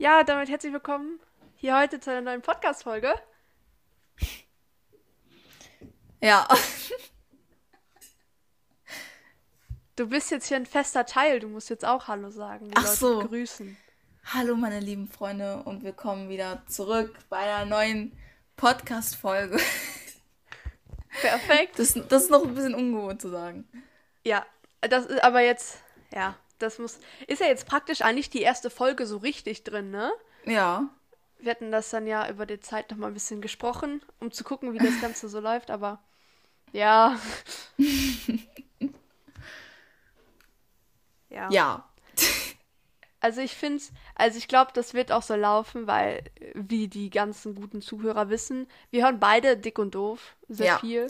Ja, damit herzlich willkommen hier heute zu einer neuen Podcast-Folge. Ja. Du bist jetzt hier ein fester Teil, du musst jetzt auch Hallo sagen, die Ach Leute so. begrüßen. Hallo, meine lieben Freunde, und willkommen wieder zurück bei einer neuen Podcast-Folge. Perfekt. Das, das ist noch ein bisschen ungewohnt zu sagen. Ja, das ist aber jetzt, ja, das muss, ist ja jetzt praktisch eigentlich die erste Folge so richtig drin, ne? Ja. Wir hatten das dann ja über die Zeit noch mal ein bisschen gesprochen, um zu gucken, wie das Ganze so läuft, aber ja. ja. Ja. Also ich finde, also ich glaube, das wird auch so laufen, weil, äh, wie die ganzen guten Zuhörer wissen, wir hören beide dick und doof sehr Ja. viel.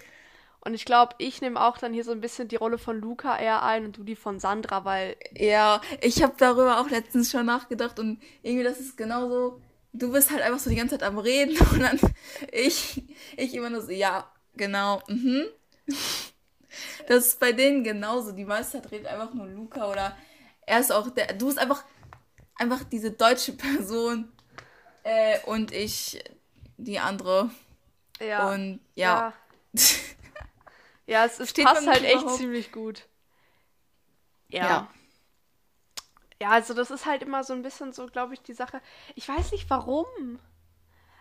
Und ich glaube, ich nehme auch dann hier so ein bisschen die Rolle von Luca eher ein und du die von Sandra, weil, Ja, ich habe darüber auch letztens schon nachgedacht und irgendwie das ist genauso. Du bist halt einfach so die ganze Zeit am Reden und dann ich, ich immer nur so, ja, genau, mhm. Das ist bei denen genauso. Die meiste Zeit redet einfach nur Luca oder er ist auch der, du bist einfach, einfach diese deutsche Person äh, und ich die andere. ja. Und ja. Ja, es, es Steht passt halt echt überhaupt? ziemlich gut. Ja. Ja. ja. also das ist halt immer so ein bisschen so, glaube ich, die Sache. Ich weiß nicht warum.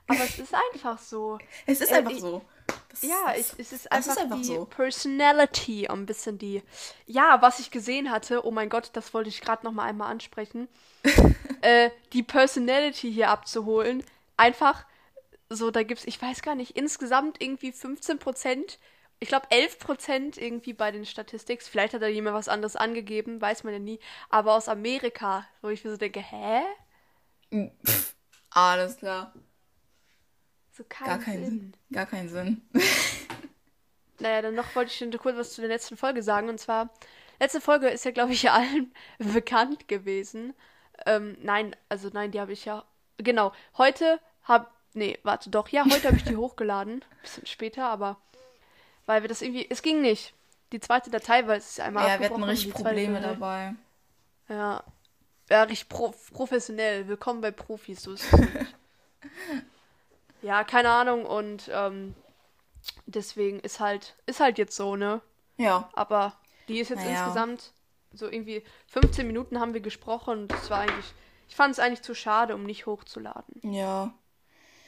Aber es ist einfach so. Es ist Äh, einfach ich- so. Das, Ja, das, ich, es ist einfach, ist einfach die so. Personality, ein bisschen die. Ja, was ich gesehen hatte, oh mein Gott, das wollte ich gerade noch mal einmal ansprechen. äh, die Personality hier abzuholen. Einfach so, da gibt's, ich weiß gar nicht, insgesamt irgendwie 15 Prozent. Ich glaube 11 Prozent irgendwie bei den Statistics. Vielleicht hat da jemand was anderes angegeben, weiß man ja nie. Aber aus Amerika, wo ich mir so denke, hä? Pff, alles klar. So kein Gar keinen Sinn. Sinn. Gar keinen Sinn. Naja, dann noch wollte ich schon kurz was zu der letzten Folge sagen. Und zwar, letzte Folge ist ja, glaube ich, allen bekannt gewesen. Ähm, nein, also nein, die habe ich ja. Genau, heute hab. Nee, warte, doch, ja, heute habe ich die hochgeladen. Bisschen später, aber. Weil wir das irgendwie. Es ging nicht. Die zweite Datei, weil es ist einmal Ja, wir hatten richtig Probleme Datei- dabei. Ja. Ja, richtig pro professionell. Willkommen bei Profis, so ist es nicht. Ja, keine Ahnung und ähm, deswegen ist halt, ist halt jetzt so, ne? Ja. Aber die ist jetzt Naja. insgesamt so irgendwie 15 Minuten haben wir gesprochen und das war eigentlich, ich fand es eigentlich zu schade, um nicht hochzuladen. Ja.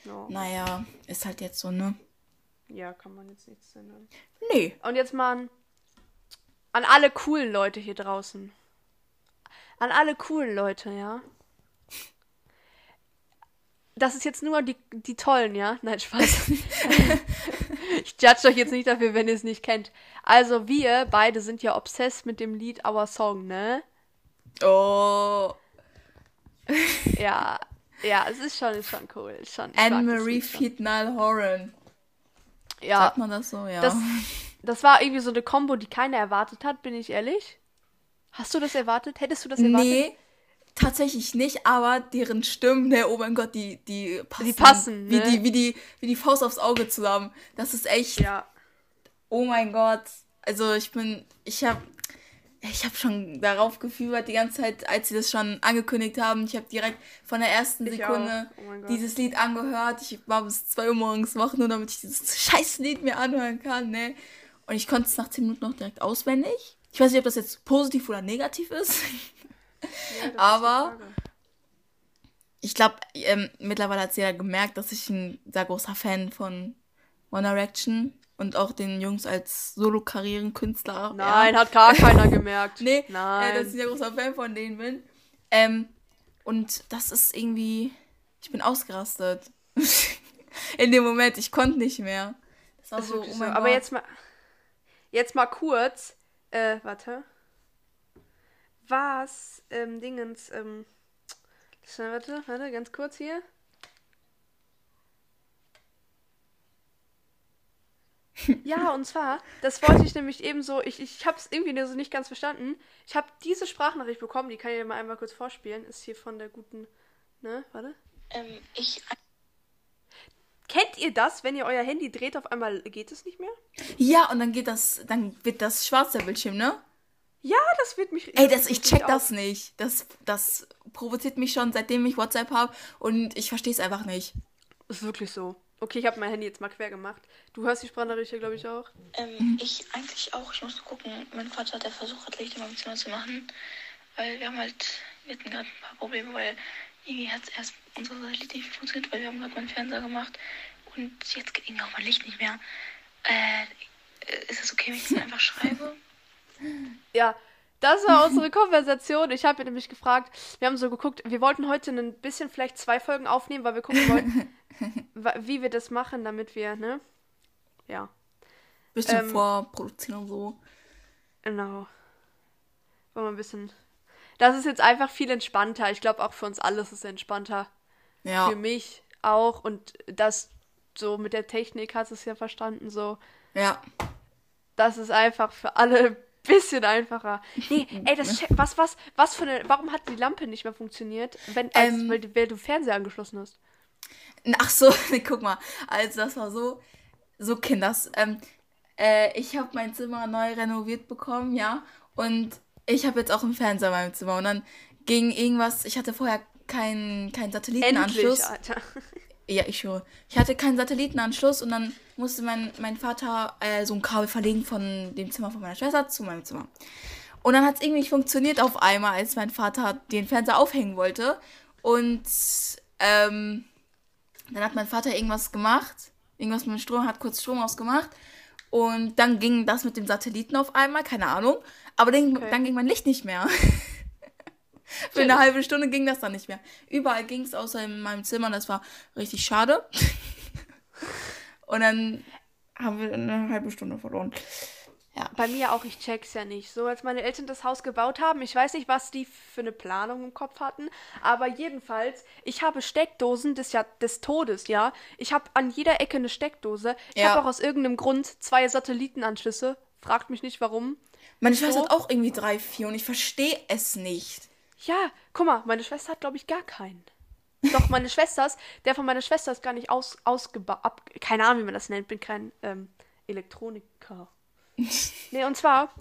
Ja, Naja, ist halt jetzt so, ne? Ja kann man jetzt nichts ändern. Nee. Und jetzt mal an, an alle coolen Leute hier draußen. An alle coolen Leute, ja. Das ist jetzt nur die, die tollen, ja? Nein, Spaß. ich judge euch jetzt nicht dafür, wenn ihr es nicht kennt. Also, wir beide sind ja obsessed mit dem Lied Our Song, ne? Oh. Ja, ja, es ist schon, ist schon cool. Anne-Marie Lied schon. Fietnal Horan. Ja, Sagt man das so? Ja. das, das war irgendwie so eine Combo, die keiner erwartet hat, bin ich ehrlich. Hast du das erwartet? Hättest du das erwartet? nee, tatsächlich nicht, aber deren Stimmen, ne, oh mein Gott, die, die passen. Die passen, wie, ne? die, wie, die, wie die Faust aufs Auge zusammen. Das ist echt, Ja. oh mein Gott. Also ich bin, ich habe ich habe schon darauf gefühlt die ganze Zeit, als sie das schon angekündigt haben. Ich habe direkt von der ersten Ich Sekunde. Oh dieses Lied angehört. Ich war bis 2 Uhr morgens wach, nur damit ich dieses scheiß Lied mir anhören kann, ne? Und ich konnte es nach 10 Minuten noch direkt auswendig. Ich weiß nicht, ob das jetzt positiv oder negativ ist. Ja, ist Aber- Frage. Ich glaube, ähm, mittlerweile hat jeder gemerkt, dass ich ein sehr großer Fan von One Direction und auch den Jungs als Solo-Karrierenkünstler. Nein, ja. hat gar keiner gemerkt. Nee, Nein. Äh, dass ich ein großer Fan von denen bin. Ähm, und das ist irgendwie. Ich bin ausgerastet. In dem Moment, ich konnte nicht mehr. Das war ist so, oh so. mein Aber Gott. jetzt mal, jetzt mal kurz, äh, warte. Was, ähm, Dingens, ähm, warte, warte, ganz kurz hier. Ja, und zwar, das wollte ich nämlich eben so, ich, ich habe es irgendwie so nicht ganz verstanden. Ich habe diese Sprachnachricht bekommen, die kann ich dir mal einmal kurz vorspielen. Ist hier von der guten, ne, warte. Ähm, ich Kennt ihr das, wenn ihr euer Handy dreht, auf einmal geht es nicht mehr? Ja, und dann geht das, dann wird das schwarz der Bildschirm, ne? Ja, das wird mich. Ey, das, ich check das nicht. Das, das provoziert mich schon, seitdem ich WhatsApp habe und ich verstehe es einfach nicht. Ist wirklich so. Okay, ich habe mein Handy jetzt mal quer gemacht. Du hörst die Sprachnachricht, glaube ich, auch. Ähm, ich eigentlich auch. Ich muss gucken. Mein Vater hat der versucht, hat Licht in meinem Zimmer zu machen. Weil wir haben halt, wir hatten gerade ein paar Probleme, weil irgendwie hat erst unsere Licht nicht funktioniert, weil wir haben gerade meinen Fernseher gemacht. Und jetzt geht irgendwie auch mein Licht nicht mehr. Äh, ist es okay, wenn ich das einfach schreibe? Ja, das war unsere Konversation. Ich habe nämlich gefragt, wir haben so geguckt, wir wollten heute ein bisschen vielleicht zwei Folgen aufnehmen, weil wir gucken wollten, wie wir das machen, damit wir, ne? Ja. Bisschen ähm, vorproduzieren und so. Genau. Wollen wir ein bisschen. Das ist jetzt einfach viel entspannter. Ich glaube auch für uns alles ist es entspannter. Ja. Für mich auch. Und das so mit der Technik hast du es ja verstanden, so. Ja. Das ist einfach für alle bisschen einfacher. Nee, ey, das was, was, was für eine. Warum hat die Lampe nicht mehr funktioniert, wenn, als, ähm, weil, weil du Fernseher angeschlossen hast? Ach so, guck mal. Also das war so, so Kinders. Ähm, äh, ich habe mein Zimmer neu renoviert bekommen, ja. Und ich habe jetzt auch einen Fernseher in meinem Zimmer. Und dann ging irgendwas, ich hatte vorher keinen kein Satellitenanschluss. Endlich, Alter. Ja, ich höre. Ich hatte keinen Satellitenanschluss und dann musste mein, mein Vater äh, so ein Kabel verlegen von dem Zimmer von meiner Schwester zu meinem Zimmer. Und dann hat es irgendwie nicht funktioniert auf einmal, als mein Vater den Fernseher aufhängen wollte. Und ähm, dann hat mein Vater irgendwas gemacht, irgendwas mit dem Strom, hat kurz Strom ausgemacht. Und dann ging das mit dem Satelliten auf einmal, keine Ahnung. Aber dann, okay. dann ging mein Licht nicht mehr. Für eine halbe Stunde ging das dann nicht mehr. Überall ging es außer in meinem Zimmer. Das war richtig schade. Und dann haben wir eine halbe Stunde verloren. Ja. Bei mir auch, ich check's ja nicht. So, als meine Eltern das Haus gebaut haben, ich weiß nicht, was die für eine Planung im Kopf hatten, aber jedenfalls, ich habe Steckdosen des, ja, des Todes, ja. Ich habe an jeder Ecke eine Steckdose. Ich ja. habe auch aus irgendeinem Grund zwei Satellitenanschlüsse. Fragt mich nicht warum. Meine Schwester so. hat auch irgendwie drei, vier und ich verstehe es nicht. Ja, guck mal, meine Schwester hat, glaube ich, gar keinen. Doch, meine Schwester ist, der von meiner Schwester ist gar nicht aus, ausgebaut. Keine Ahnung, wie man das nennt, bin kein ähm, Elektroniker. nee, und zwar,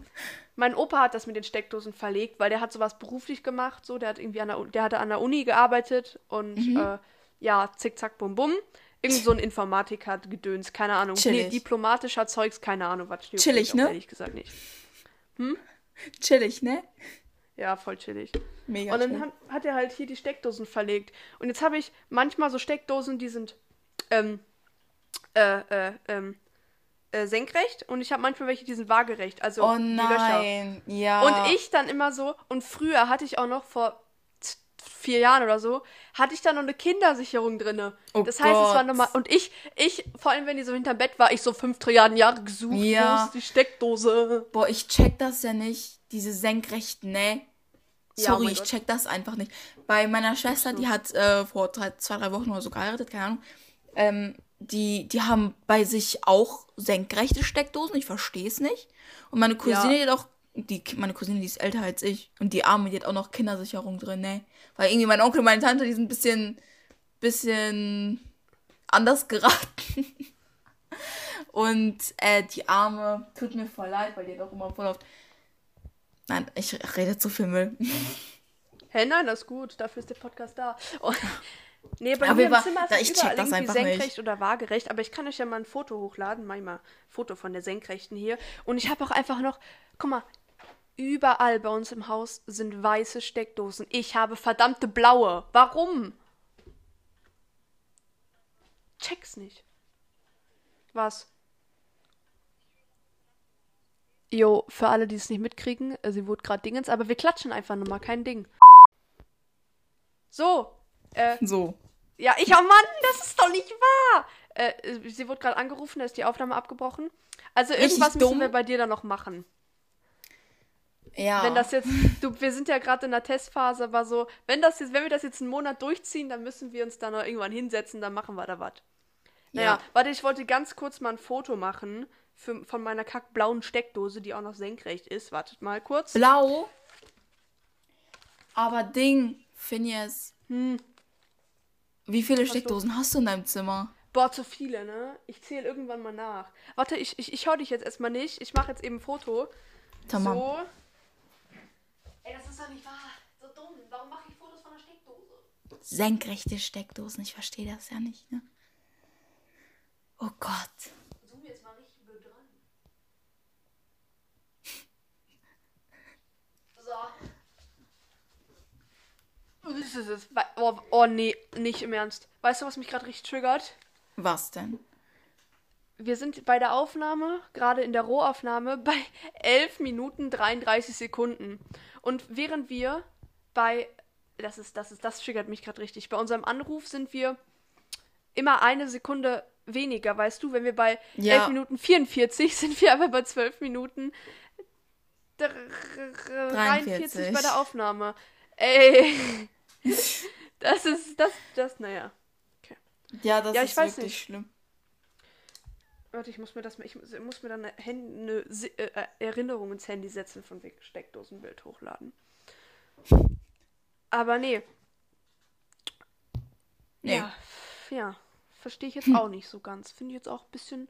mein Opa hat das mit den Steckdosen verlegt, weil der hat sowas beruflich gemacht, so, der hat irgendwie an der, der hatte an der Uni gearbeitet und mhm. äh, ja, zickzack, bum bum. Irgend so ein Informatiker Gedöns, keine Ahnung. Chillig. Nee, diplomatischer Zeugs, keine Ahnung, was steht. Chillig, ne? Ehrlich gesagt nicht. Hm? Chillig, ne? Ja, voll chillig. Mega Und dann hat, hat, er halt hier die Steckdosen verlegt. Und jetzt habe ich manchmal so Steckdosen, die sind ähm, äh, äh, ähm, äh, senkrecht und ich habe manchmal welche, die sind waagerecht. Also oh nein, ja. Und ich dann immer so, und früher hatte ich auch noch vor vier Jahren oder so, hatte ich da noch eine Kindersicherung drinne. Oh das heißt, Gott. es war nochmal. Und ich, ich, vor allem wenn die so hinterm Bett war, ich so fünf Trilliarden Jahre gesucht, ja. wo ist die Steckdose? Boah, ich check das ja nicht. Diese senkrechten, ne? Sorry, ja, ich check das einfach nicht. Bei meiner Schwester, die hat äh, vor drei, zwei, drei Wochen oder so geheiratet, keine Ahnung. Ähm, die, die haben bei sich auch senkrechte Steckdosen, ich verstehe es nicht. Und meine Cousine, ja. die hat auch, die, meine Cousine, die ist älter als ich. Und die Arme, die hat auch noch Kindersicherung drin, ne? Weil irgendwie mein Onkel und meine Tante, die sind ein bisschen, bisschen anders geraten. und äh, die Arme, tut mir voll leid, weil die hat auch immer voll oft Nein, ich rede zu viel Müll. Hä, hey, nein, das ist gut. Dafür ist der Podcast da. Und, nee, bei aber mir im Zimmer ist da, ich überall das irgendwie senkrecht nicht. oder waagerecht. Aber ich kann euch ja mal ein Foto hochladen. Mach ich mal ein Foto von der Senkrechten hier. Und ich habe auch einfach noch, guck mal, überall bei uns im Haus sind weiße Steckdosen. Ich habe verdammte blaue. Warum? Check's nicht. Was? Jo, für alle, die es nicht mitkriegen, äh, sie wurde gerade Dingens, aber wir klatschen einfach nochmal, kein Ding. So. Äh, so. Ja, ich, oh Mann, das ist doch nicht wahr. Äh, äh sie wurde gerade angerufen, da ist die Aufnahme abgebrochen. Also irgendwas müssen wir bei dir dann noch machen. Ja. Wenn das jetzt, du, wir sind ja gerade in der Testphase, aber so, wenn das jetzt, wenn wir das jetzt einen Monat durchziehen, dann müssen wir uns da noch irgendwann hinsetzen, dann machen wir da was. Naja, ja. warte, ich wollte ganz kurz mal ein Foto machen für, von meiner kackblauen Steckdose, die auch noch senkrecht ist. Wartet mal kurz. Blau? Aber Ding, Phineas. Hm. Wie viele hast Steckdosen du? hast du in deinem Zimmer? Boah, zu viele, ne? Ich zähle irgendwann mal nach. Warte, ich, ich, ich hau dich jetzt erstmal nicht. Ich mache jetzt eben ein Foto. Tamam. So. Ey, das ist doch nicht wahr. So dumm. Warum mache ich Fotos von der Steckdose? Senkrechte Steckdosen, ich verstehe das ja nicht, ne? Oh Gott. Zoom jetzt mal richtig blöd dran. So. Das ist es. Wei- Oh, oh nee, nicht im Ernst. Weißt du, was mich gerade richtig triggert? Was denn? Wir sind bei der Aufnahme, gerade in der Rohaufnahme, bei 11 Minuten 33 Sekunden. Und während wir bei, das ist, das ist, das triggert mich gerade richtig, bei unserem Anruf sind wir immer eine Sekunde weniger, weißt du, wenn wir bei Ja. 11 Minuten 44 sind wir aber bei 12 Minuten dr- 43 bei der Aufnahme. Ey, das ist, das, das, naja. Ja, das Ja, ist wirklich nicht. schlimm. Warte, ich muss mir das ich muss, mir dann eine, eine Si- äh, Erinnerung ins Handy setzen von wegen Steckdosenbild hochladen. Aber nee. Nee. Ja, ja. Verstehe ich jetzt auch nicht so ganz. Finde ich jetzt auch ein bisschen,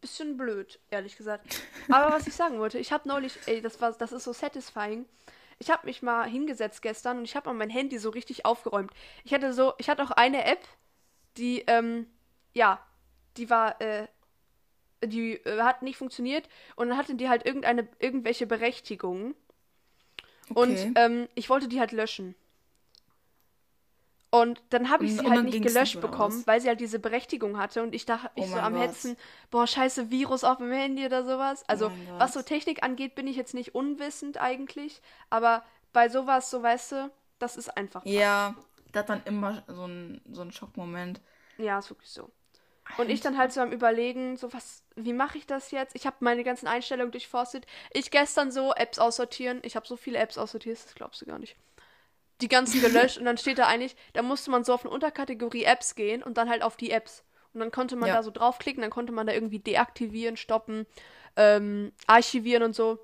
bisschen blöd, ehrlich gesagt. Aber was ich sagen wollte, ich habe neulich, ey, das war, das ist so satisfying. Ich habe mich mal hingesetzt gestern und ich habe mal mein Handy so richtig aufgeräumt. Ich hatte so, ich hatte auch eine App, die, ähm, ja, die war, äh, die äh, hat nicht funktioniert und dann hatte die halt irgendeine, irgendwelche Berechtigungen. Und Okay. ähm, ich wollte die halt löschen. Und dann habe ich Und- sie und halt dann nicht gelöscht nicht, bekommen, weil sie halt diese Berechtigung hatte und ich dachte, Oh ich so mein am Gott. Hetzen, boah, scheiße, Virus auf dem Handy oder sowas. Also, Gott. was so Technik angeht, bin ich jetzt nicht unwissend eigentlich, aber bei sowas, so weißt du, das ist einfach. Ja, das dann immer so ein, so ein Schockmoment. Ja, ist wirklich so. Und ich dann halt so am überlegen, so was, wie mache ich das jetzt? Ich habe meine ganzen Einstellungen durchforstet. Ich gestern so Apps aussortieren. Ich habe so viele Apps aussortiert, das glaubst du gar nicht. Die ganzen gelöscht und dann steht da eigentlich, da musste man so auf eine Unterkategorie Apps gehen und dann halt auf die Apps. Und dann konnte man Ja. da so draufklicken, dann konnte man da irgendwie deaktivieren, stoppen, ähm, archivieren und so.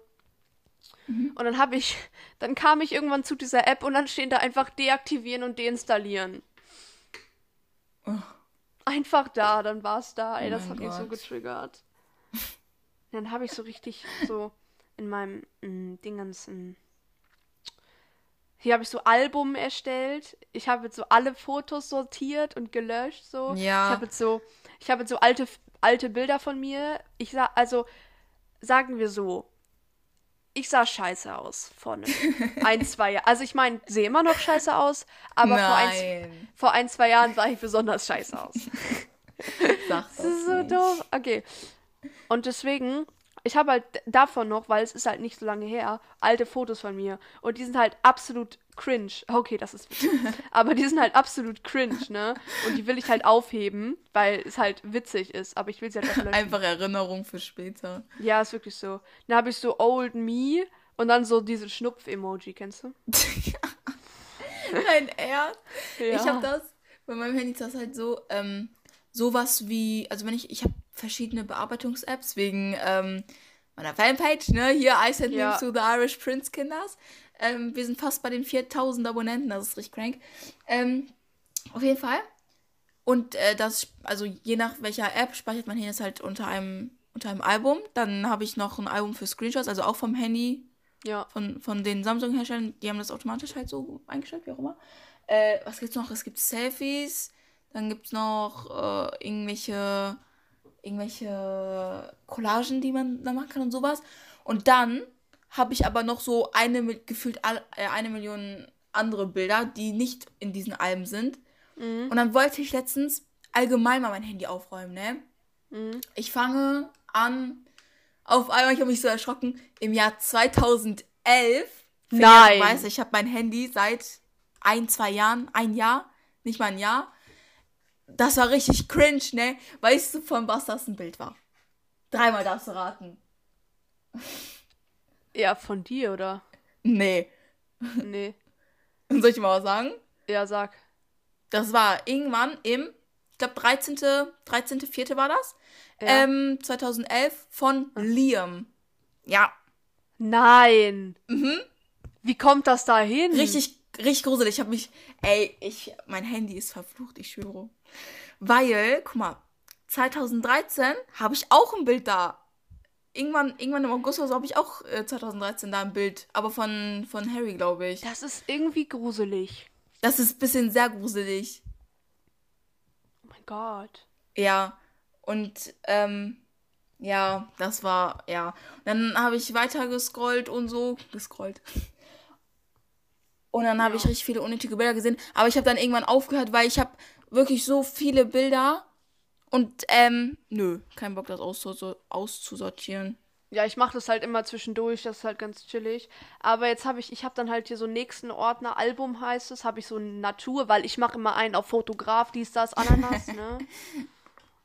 Und dann habe ich, dann kam ich irgendwann zu dieser App und dann stehen da einfach deaktivieren und deinstallieren. Oh. Einfach da, dann war es da. Ey, Oh das hat mich so Gott. getriggert. Dann habe ich so richtig so in meinem mm, Dingens. mm, hier habe ich so Album erstellt. Ich habe jetzt so alle Fotos sortiert und gelöscht so. Ja. Ich habe jetzt so, ich habe jetzt so alte alte Bilder von mir. Ich sah also sagen wir so, ich sah scheiße aus vorne. ein, zwei Jahre. Also ich meine, sehe immer noch scheiße aus, aber vor ein, vor ein, zwei Jahren sah ich besonders scheiße aus. Sag das Das ist so nicht. doof. Okay. Und deswegen, ich habe halt davon noch, weil es ist halt nicht so lange her, alte Fotos von mir. Und die sind halt absolut cringe. Okay, das ist witzig. Aber die sind halt absolut cringe, ne? Und die will ich halt aufheben, weil es halt witzig ist. Aber ich will sie halt auch löschen. Einfach Erinnerung für später. Ja, ist wirklich so. Dann habe ich so Old Me und dann so diese Schnupf-Emoji, kennst du? Dein Ernst? Ja. Ich habe das, bei meinem Handy ist das halt so, ähm, sowas wie, also wenn ich, ich habe verschiedene Bearbeitungs-Apps wegen ähm, meiner Fanpage, ne, hier I send Ja. to the Irish Prince Kinders. Ähm, wir sind fast bei den 4000 Abonnenten, das ist richtig crank. Ähm, auf jeden Fall. Und äh, das, also je nach welcher App speichert man hier jetzt halt unter einem, unter einem Album. Dann habe ich noch ein Album für Screenshots, also auch vom Handy Ja. von, von den Samsung-Herstellern, die haben das automatisch halt so eingestellt, wie auch immer. Äh, was gibt's noch? Es gibt Selfies, dann gibt's noch äh, irgendwelche, irgendwelche Collagen, die man da machen kann und sowas. Und dann habe ich aber noch so eine gefühlt all, äh, eine Million andere Bilder, die nicht in diesen Alben sind. Mhm. Und dann wollte ich letztens allgemein mal mein Handy aufräumen, ne? Mhm. Ich fange an, auf einmal, ich habe mich so erschrocken, im Jahr 2011. Fing Nein. an, Weißt, ich habe mein Handy seit ein, zwei Jahren, ein Jahr, nicht mal ein Jahr. Das war richtig cringe, ne? Weißt du, von was das ein Bild war? Dreimal darfst du raten. Ja, von dir, oder? Nee. Nee. Soll ich mal was sagen? Ja, sag. Das war irgendwann im, ich glaube, 13. 13. 4. war das. Ja. Ähm, 2011 von Liam. Ja, Nein. Mhm. Wie kommt das da hin? Richtig, richtig gruselig. Ich habe mich, ey, ich, mein Handy ist verflucht, ich schwöre. Weil, guck mal, 2013 habe ich auch ein Bild da. irgendwann, irgendwann im August oder so habe ich auch äh, 2013 da ein Bild, aber von, von Harry, glaube ich. Das ist irgendwie gruselig. Das ist ein bisschen sehr gruselig. Oh mein Gott. Ja, und ähm, ja, das war, ja. Dann habe ich weiter gescrollt und so, gescrollt. Und dann habe ich richtig viele unnötige Bilder gesehen. Aber ich habe dann irgendwann aufgehört, weil ich habe wirklich so viele Bilder. Und, ähm, nö, kein Bock, das auszu auszusortieren. Ja, ich mache das halt immer zwischendurch, das ist halt ganz chillig. Aber jetzt habe ich, ich habe dann halt hier so einen nächsten Ordner, Album heißt es, habe ich so Natur, weil ich mache immer einen auf Fotograf, dies, das, Ananas, ne?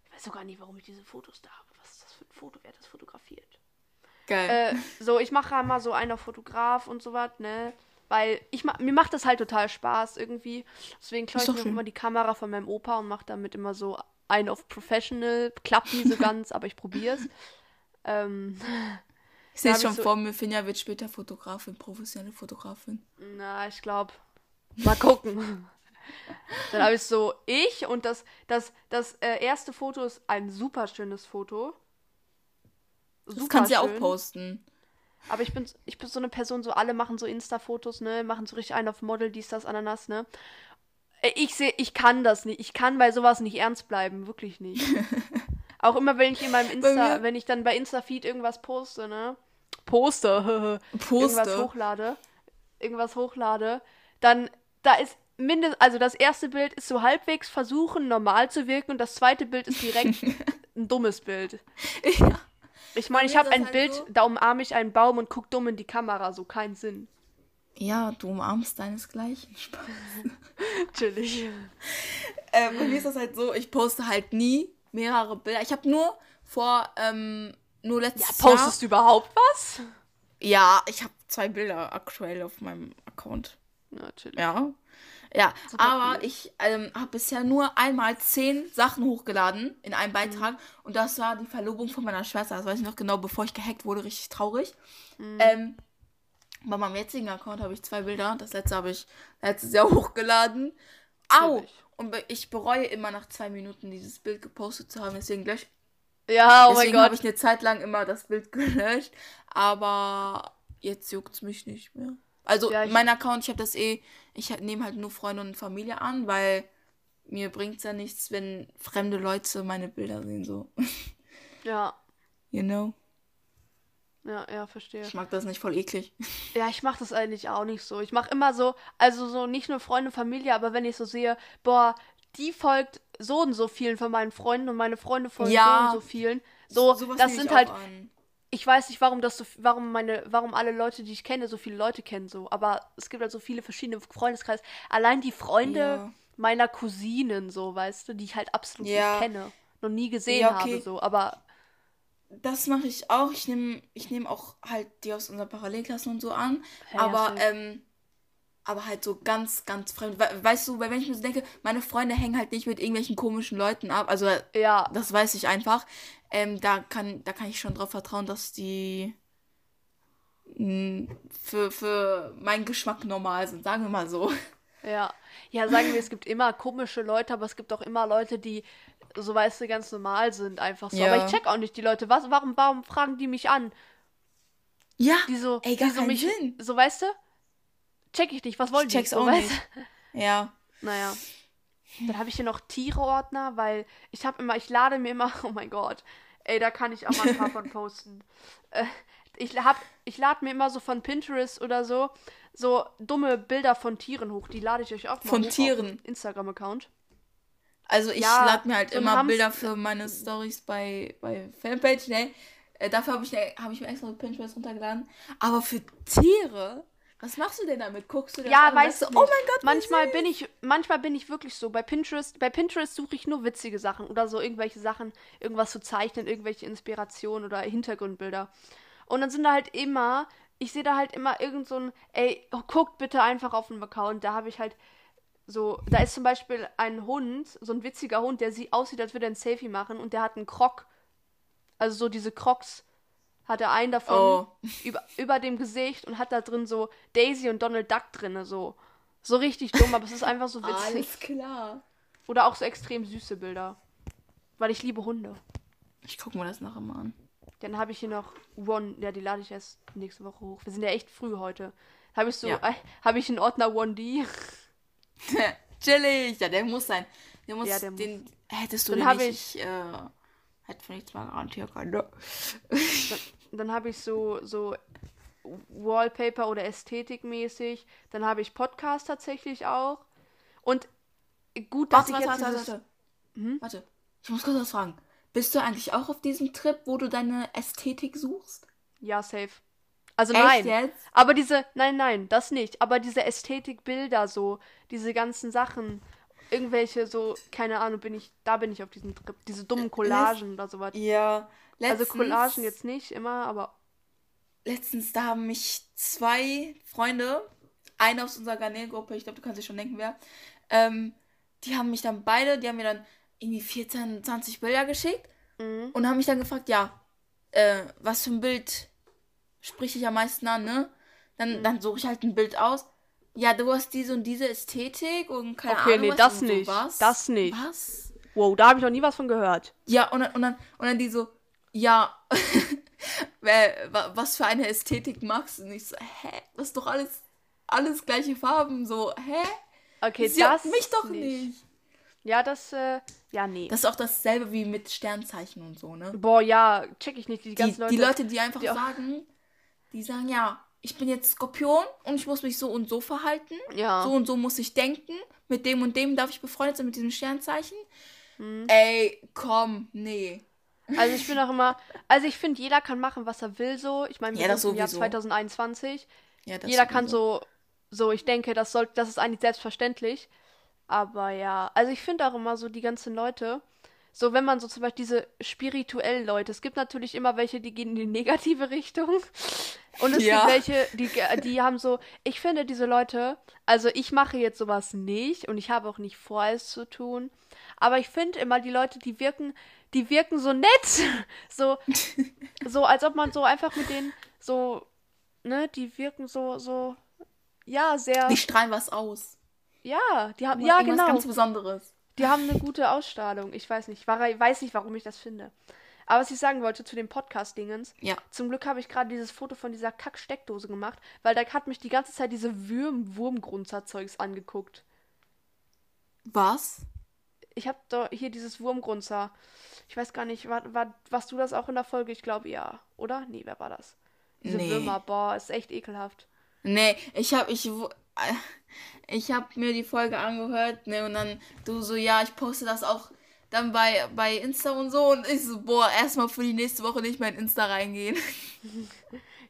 Ich weiß sogar nicht, warum ich diese Fotos da habe. Was ist das für ein Foto? Wer hat das fotografiert? Geil. Äh, so, ich mache einmal so einen auf Fotograf und so was, ne? Weil ich mir macht das halt total Spaß irgendwie. Deswegen klaue ich mir schön. immer die Kamera von meinem Opa und mache damit immer so einen auf Professional. Klappt nie so ganz, aber ich probier's. Ähm, ich sehe es schon so- vor mir, Finja wird später Fotografin, professionelle Fotografin. na, ich glaube. Mal gucken. Dann habe ich so ich und das, das, das äh, erste Foto ist ein super schönes Foto. Das kannst du ja auch posten. Aber ich bin, ich bin so eine Person, so alle machen so Insta-Fotos, ne, machen so richtig einen auf Model, dies, das, Ananas, ne. Äh, Ich sehe, ich kann das nicht. Ich kann bei sowas nicht ernst bleiben, wirklich nicht. Auch immer, wenn ich in meinem Insta, wenn ich dann bei Insta-Feed irgendwas poste, ne, poste, irgendwas Poste. hochlade, irgendwas hochlade, dann, da ist mindestens, also das erste Bild ist so halbwegs versuchen, normal zu wirken und das zweite Bild ist direkt ein dummes Bild. Ja. Ich meine, ich habe ein halt Bild, so- da umarme ich einen Baum und guck dumm in die Kamera, so keinen Sinn. ja, du umarmst deinesgleichen. Spaß. Chillig. äh, bei mir ist das halt so, ich poste halt nie mehrere Bilder. Ich habe nur vor, ähm, nur Ja, letztes postest du überhaupt was? Jahr. Ja, ich habe zwei Bilder aktuell auf meinem Account. Chillig. Ja. Ja, Super aber viel. ich ähm, habe bisher nur einmal zehn Sachen hochgeladen in einem Beitrag Mhm. und das war die Verlobung von meiner Schwester. Das weiß ich noch genau, bevor ich gehackt wurde, richtig traurig. Mhm. Ähm, bei meinem jetzigen Account habe ich zwei Bilder. Das letzte habe ich letztes Jahr hochgeladen. Au! Und ich bereue immer nach zwei Minuten dieses Bild gepostet zu haben. Deswegen lösche Ja, oh mein Deswegen habe Gott. ich eine Zeit lang immer das Bild gelöscht, aber jetzt juckt es mich nicht mehr. Also Ja, mein Account, ich habe das eh, ich nehme halt nur Freunde und Familie an, weil mir bringt es ja nichts, wenn fremde Leute meine Bilder sehen, so. Ja, You know? ja, ja, verstehe. Ich mag das nicht voll eklig. Ja, ich mache das eigentlich auch nicht so. Ich mache immer so, also so nicht nur Freunde, Familie, aber wenn ich so sehe, boah, die folgt so und so vielen von meinen Freunden und meine Freunde folgen Ja. so und so vielen. So, das sind halt, an. Ich weiß nicht, warum das so, warum meine, warum alle Leute, die ich kenne, so viele Leute kennen so. Aber es gibt halt so viele verschiedene Freundeskreise. Allein die Freunde Ja. meiner Cousinen, so, weißt du, die ich halt absolut Ja. nicht kenne, noch nie gesehen Ja, okay. habe, so. Aber Das mache ich auch. Ich nehme ich nehm auch halt die aus unserer Parallelklasse und so an. Aber, ähm, aber halt so ganz, ganz fremd. We weißt du, weil wenn ich mir so denke, meine Freunde hängen halt nicht mit irgendwelchen komischen Leuten ab. Also ja, das weiß ich einfach. Ähm, da kann, da kann ich schon drauf vertrauen, dass die mh, für, für meinen Geschmack normal sind, sagen wir mal so. Ja. Ja, sagen wir, es gibt immer komische Leute, aber es gibt auch immer Leute, die, so weißt du, ganz normal sind, einfach so. Ja. Aber ich check auch nicht die Leute. Was, warum, warum fragen die mich an? Ja, Die so, ey, gar die so mich, Sinn. so weißt du? Check ich nicht, was wollen Ich die? check's so, auch weißt nicht. Ja. Naja. Dann habe ich hier noch Tiere-Ordner, weil ich habe immer, ich lade mir immer, oh mein Gott, ey, da kann ich auch mal ein paar von posten. Äh, ich hab, ich lade mir immer so von Pinterest oder so, so dumme Bilder von Tieren hoch. Die lade ich euch auch mal Von hoch Tieren? den Instagram-Account. Also ich Ja, lade mir halt immer Hamster- Bilder für meine Stories bei, bei Fanpage, ne? Äh, dafür habe ich, hab ich mir extra Pinterest runtergeladen. Aber für Tiere, was machst du denn damit? Guckst du das Ja, an weißt du, oh mein Gott, manchmal bin ich, manchmal bin ich wirklich so bei Pinterest. Bei Pinterest suche ich nur witzige Sachen oder so irgendwelche Sachen, irgendwas zu zeichnen, irgendwelche Inspirationen oder Hintergrundbilder. Und dann sind da halt immer, ich sehe da halt immer irgend so ein, ey, guckt bitte einfach auf den Account. Da habe ich halt so, da ist zum Beispiel ein Hund, so ein witziger Hund, der sie aussieht, als würde er ein Selfie machen und der hat einen Krog. Also so diese Crocs hat er einen davon Oh. über, über dem Gesicht und hat da drin so Daisy und Donald Duck drin, so. So richtig dumm, aber es ist einfach so witzig. Alles klar. Oder auch so extrem süße Bilder. Weil ich liebe Hunde. Ich gucke mir das nachher mal an. Dann habe ich hier noch One, ja, die lade ich erst nächste Woche hoch. Wir sind ja echt früh heute. Habe ich so, Ja. äh, habe ich einen Ordner 1D. Chillig. Ja, der muss sein. Der muss, Ja, der den hättest du Dann den nicht, ich- ich, äh, hätte von nichts mal garantieren können, ne? Dann habe ich so, so Wallpaper oder Ästhetikmäßig. Dann habe ich Podcast tatsächlich auch. Und gut, dass Warte, ich warte, jetzt warte, warte. Hm? Warte. Ich muss kurz was fragen. Bist du eigentlich auch auf diesem Trip, wo du deine Ästhetik suchst? Ja, safe. Also Echt nein. jetzt? Aber diese, nein, nein, das nicht. Aber diese Ästhetikbilder so, diese ganzen Sachen, irgendwelche so, keine Ahnung, bin ich, da bin ich auf diesem Trip. Diese dummen Collagen oder sowas. Ja. Also Letztens, Collagen jetzt nicht immer, aber Letztens, da haben mich zwei Freunde, eine aus unserer Garnelen-Gruppe, ich glaube, du kannst dir schon denken, wer, ähm, die haben mich dann beide, die haben mir dann irgendwie 14, 20 Bilder geschickt mhm. und haben mich dann gefragt, ja, äh, was für ein Bild spricht dich am meisten an, ne? Dann, dann suche ich halt ein Bild aus. Ja, du hast diese und diese Ästhetik und keine Okay, Ahnung. nee, was das nicht. was. Das nicht. Was? wow, da habe ich noch nie was von gehört. Ja, und dann, und dann, und dann die so, ja, was für eine Ästhetik magst du? Und ich so, hä? Das ist doch alles, alles gleiche Farben, so, hä? Okay, Sie hat das mich doch nicht. Ja, das, äh, ja, nee. Das ist auch dasselbe wie mit Sternzeichen und so, ne? Boah, ja, check ich nicht. Die Die, ganzen Leute. die Leute, die einfach die sagen, die sagen, ja, ich bin jetzt Skorpion und ich muss mich so und so verhalten. Ja. So und so muss ich denken. Mit dem und dem darf ich befreundet sein mit diesem Sternzeichen. Hm. Ey, komm, nee. Also ich bin auch immer, also ich finde, jeder kann machen, was er will, so. Ich meine, wir Ja, das sind im Jahr sowieso. 2021. Ja, das Jeder kann sowieso. so, so, ich denke, das soll, das ist eigentlich selbstverständlich. Aber ja, also ich finde auch immer so die ganzen Leute, so wenn man so zum Beispiel diese spirituellen Leute, es gibt natürlich immer welche, die gehen in die negative Richtung. Und es Ja. gibt welche, die, die haben so, ich finde diese Leute, also ich mache jetzt sowas nicht und ich habe auch nicht vor, es zu tun. Aber ich finde immer die Leute, die wirken, die wirken so nett. So, so als ob man so einfach mit denen so, ne, die wirken so, so, ja, sehr, Die strahlen was aus. ja, die haben, ja, genau, ganz Besonderes. Die haben eine gute Ausstrahlung. Ich weiß nicht, war, weiß nicht, warum ich das finde. Aber was ich sagen wollte zu dem Podcast-Dingens, Ja. zum Glück habe ich gerade dieses Foto von dieser Kack-Steckdose gemacht, weil da hat mich die ganze Zeit diese Würm Wurmgrunzer-Zeugs angeguckt. Was? Ich habe da hier dieses Wurmgrunzer. Ich weiß gar nicht, war, war, warst du das auch in der Folge? Ich glaube ja, oder? Nee, wer war das? Diese Nee. Würmer, boah, ist echt ekelhaft. Nee, ich hab, ich, ich hab mir die Folge angehört, ne, und dann du so, ja, ich poste das auch dann bei, bei Insta und so, und ich so, boah, erstmal für die nächste Woche nicht mehr in Insta reingehen.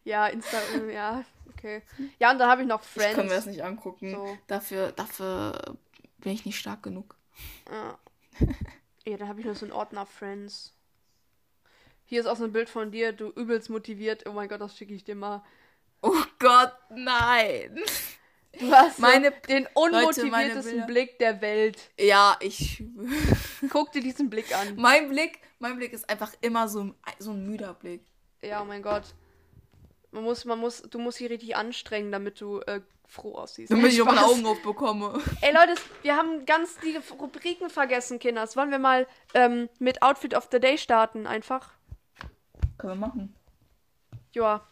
Ja, Insta, äh, ja, okay. Ja, und dann habe ich noch Ich Friends. kann mir das nicht angucken. So. Dafür, dafür bin ich nicht stark genug. Ja. ja, dann habe ich noch so einen Ordner Friends. Hier ist auch so ein Bild von dir, du übelst motiviert. Oh mein Gott, das schicke ich dir mal. Oh Gott, nein. Du hast so Meine- den Leute, unmotiviertesten Bilder. Blick der Welt. Ja, ich. Guck dir diesen Blick an. mein Blick, mein Blick ist einfach immer so, ein- so ein müder Blick. Ja, oh mein Gott. Man muss, man muss, du musst dich richtig anstrengen, damit du äh, froh aussiehst. Damit ich auch meine. Augen aufbekomme. Ey Leute, wir haben ganz die Rubriken vergessen, Kinders. Wollen wir mal ähm, mit Outfit of the Day starten, einfach? Können wir machen. Joa.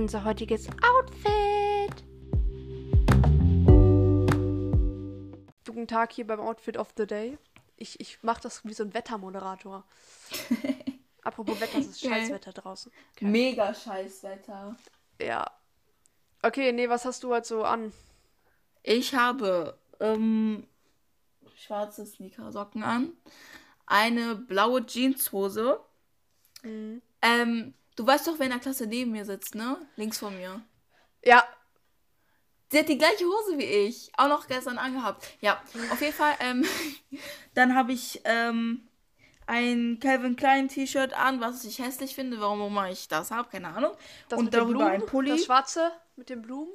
Unser heutiges Outfit. Guten Tag hier beim Outfit of the Day. Ich, ich mach das wie so ein Wettermoderator. Apropos Wetter, es ist. Scheißwetter draußen. Mega Scheißwetter. Ja. Okay, nee, was hast du halt so an? Ich habe ähm, schwarze Sneakersocken an, eine blaue Jeanshose. Mhm. Ähm, du weißt doch, wer in der Klasse neben mir sitzt, ne? Links von mir. Ja, Sie hat die gleiche Hose wie ich. Auch noch gestern angehabt. Ja, auf jeden Fall. Ähm, dann habe ich ähm, ein Calvin Klein T-Shirt an, was ich hässlich finde. Warum immer ich das habe, keine Ahnung. das Und darüber Blumen, ein Pulli. das schwarze mit den Blumen.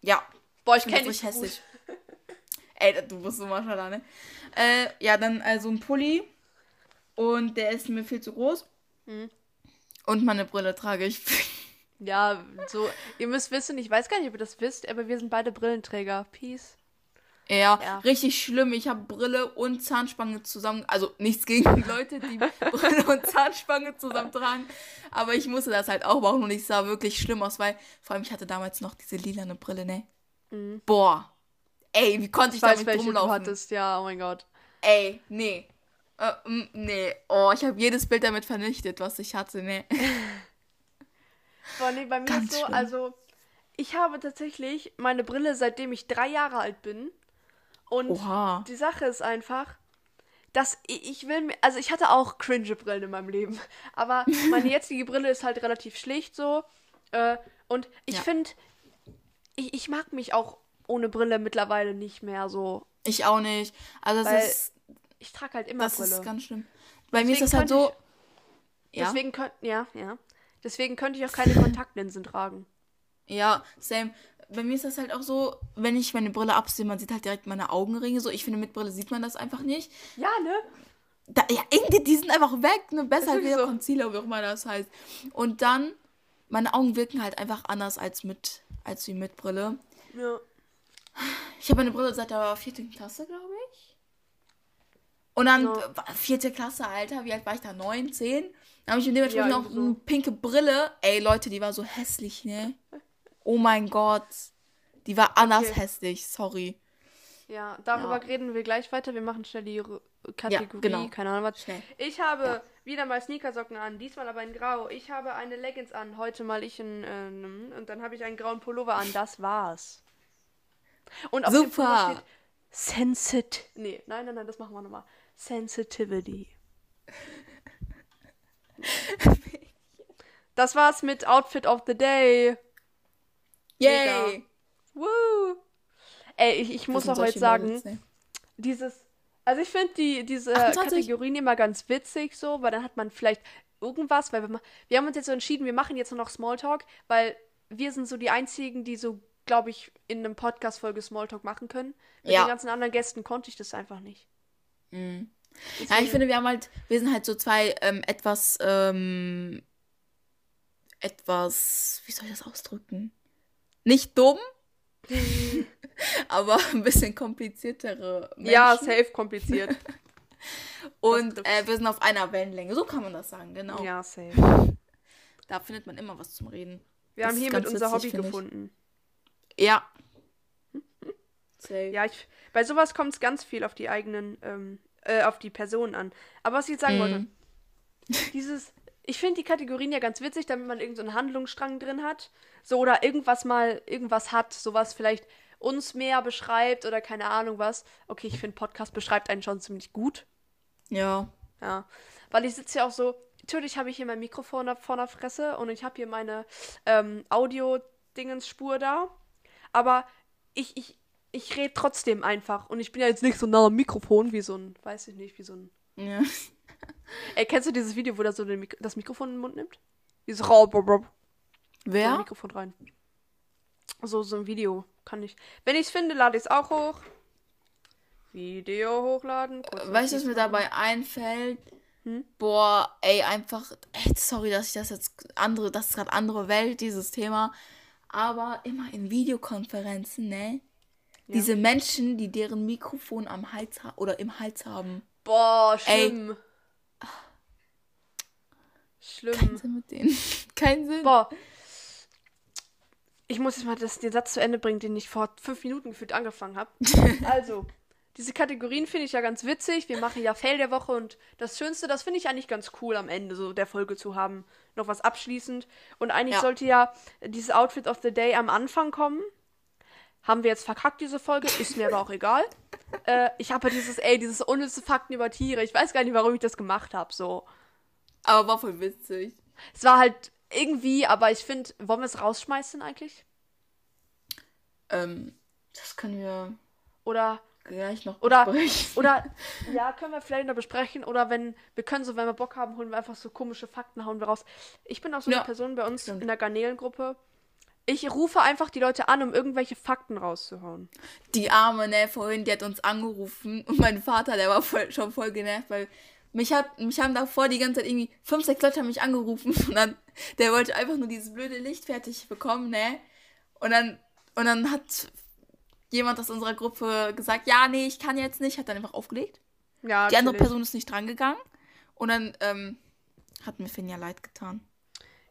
Ja, Boah, ich kenne dich hässlich. Ey, du bist so maschallah, ne? Äh, ja, dann also ein Pulli. Und der ist mir viel zu groß. Mhm. Und meine Brille trage ich. Ja, so, ihr müsst wissen, ich weiß gar nicht, ob ihr das wisst, aber wir sind beide Brillenträger. Peace. Ja, Ja. richtig schlimm. Ich habe Brille und Zahnspange zusammen. Also nichts gegen die Leute, die Brille und Zahnspange zusammen tragen. Aber ich musste das halt auch machen und ich sah wirklich schlimm aus, weil vor allem ich hatte damals noch diese lilane Brille, ne? Boah. Ey, wie konnte ich, Ich weiß, damit welche du rumlaufen? hattest, ja, oh mein Gott. Ey, nee. Äh, mm, nee. Oh, ich habe jedes Bild damit vernichtet, was ich hatte, ne? Boah, nee, bei mir Ganz ist so, schlimm. also ich habe tatsächlich meine Brille, seitdem ich drei Jahre alt bin. Und Oha. die Sache ist einfach, dass ich, ich will mir, also ich hatte auch cringe Brillen in meinem Leben, aber meine jetzige Brille ist halt relativ schlicht so. Äh, und ich Ja. finde, ich, ich mag mich auch ohne Brille mittlerweile nicht mehr so. Ich auch nicht. Also Weil ist Ich trage halt immer das Brille. ist ganz schlimm. Bei mir ist das halt so. Ja. Deswegen könnte, ja, ja. Deswegen könnte ich auch keine Kontaktlinsen tragen. Ja, same. Bei mir ist das halt auch so, wenn ich meine Brille absehe, man sieht halt direkt meine Augenringe so. Ich finde, mit Brille sieht man das einfach nicht. Ja, ne? Da, ja, irgendwie, die sind einfach weg, ne? Besser als so. Concealer, wie auch immer das heißt. Und dann, meine Augen wirken halt einfach anders als mit, als wie mit Brille. Ja. Ich habe eine Brille seit der vierten Klasse, glaube ich. Und dann So. vierte Klasse, Alter, wie alt war ich da? Neun, zehn? Dann habe ich dementsprechend Ja, noch so. eine pinke Brille. Ey, Leute, die war so hässlich, ne? Oh mein Gott. Die war anders Okay. hässlich, sorry. Ja, darüber Ja. reden wir gleich weiter. Wir machen schnell die Kategorie, genau. keine Ahnung was. Schnell. Ich habe wieder mal Sneakersocken an, diesmal aber in grau. Ich habe eine Leggings an, heute mal ich in, ähm, und dann habe ich einen grauen Pullover an. Das war's. Und auf dem Super. Pullover steht Sensit. Nee, nein, nein, nein, das machen wir nochmal. Sensitivity. Das war's mit Outfit of the Day. Yay! Woo! Ey, ich, ich muss auch heute sagen, Moments, ne? dieses, also ich finde die, diese 28. Kategorien immer ganz witzig so, weil dann hat man vielleicht irgendwas, weil wir, wir haben uns jetzt so entschieden, wir machen jetzt nur noch Smalltalk, weil wir sind so die einzigen, die so, glaube ich, in einem Podcast-Folge Smalltalk machen können. Mit Ja. den ganzen anderen Gästen konnte ich das einfach nicht. Mhm. Ja, ich finde, wir haben halt, wir sind halt so zwei ähm, etwas, ähm, etwas, wie soll ich das ausdrücken? Nicht dumm, aber ein bisschen kompliziertere Menschen. ja, safe kompliziert. Und äh, wir sind auf einer Wellenlänge. So kann man das sagen, genau. ja, safe. Da findet man immer was zum Reden. Wir Das haben hiermit unser Hobby finde ich. gefunden. Ja. Safe. Ja, ich, bei sowas kommt es ganz viel auf die eigenen, ähm, äh, auf die Person an. Aber was ich jetzt sagen Mhm. wollte, dieses, ich finde die Kategorien ja ganz witzig, damit man irgendeinen so einen Handlungsstrang drin hat. So, oder irgendwas mal, irgendwas hat, sowas vielleicht uns mehr beschreibt oder keine Ahnung was. Okay, ich finde, Podcast beschreibt einen schon ziemlich gut. Ja. Ja. Weil ich sitze ja auch so, natürlich habe ich hier mein Mikrofon vor der Fresse und ich habe hier meine ähm, Audio-Dingens-Spur da. Aber ich, ich, ich rede trotzdem einfach. Und ich bin ja jetzt nicht so nah am Mikrofon wie so ein, weiß ich nicht, wie so ein. ja. Ey, kennst du dieses Video, wo der so Mik das Mikrofon in den Mund nimmt? Dieses Rob, Rob. So ein Wer? Mikrofon rein. So, so ein Video kann ich. Wenn ich es finde, lade ich es auch hoch. Video hochladen. kurz Weißt du, was mir dabei einfällt? Hm? Boah, ey, einfach, ey, sorry, dass ich das jetzt andere, das ist gerade andere Welt, dieses Thema. Aber immer in Videokonferenzen, ne? Ja. Diese Menschen, die deren Mikrofon am Hals ha oder im Hals haben. Boah, Ey. schlimm. Keinen Schlimm. Sinn mit denen. Keinen Sinn. Boah. Ich muss jetzt mal das, den Satz zu Ende bringen, den ich vor fünf Minuten gefühlt angefangen habe. also, diese Kategorien finde ich ja ganz witzig. Wir machen ja Fail der Woche und das Schönste, das finde ich eigentlich ganz cool am Ende so der Folge zu haben. Noch was abschließend. Und eigentlich Ja. sollte ja dieses Outfit of the Day am Anfang kommen. Haben wir jetzt verkackt, diese Folge. Ist mir aber auch egal. Äh, ich habe ja dieses, ey, dieses unnütze Fakten über Tiere. Ich weiß gar nicht, warum ich das gemacht habe. So. Aber war voll witzig. Es war halt irgendwie, aber ich finde, wollen wir es rausschmeißen eigentlich? Ähm, das können wir Oder, gleich noch oder, oder, ja, können wir vielleicht noch besprechen. Oder wenn, wir können so, wenn wir Bock haben, holen wir einfach so komische Fakten, hauen wir raus. Ich bin auch so Ja, eine Person bei uns stimmt. in der Garnelengruppe. Ich rufe einfach die Leute an, um irgendwelche Fakten rauszuhauen. Die Arme, ne, vorhin, die hat uns angerufen und mein Vater, der war voll, schon voll genervt, weil mich, hat, mich haben davor die ganze Zeit irgendwie, fünf, sechs Leute haben mich angerufen und dann, der wollte einfach nur dieses blöde Licht fertig bekommen, ne, und dann, und dann hat jemand aus unserer Gruppe gesagt, ja, nee, ich kann jetzt nicht, hat dann einfach aufgelegt. Ja, Die andere natürlich. Person ist nicht drangegangen. Und dann ähm, hat mir Finja leid getan.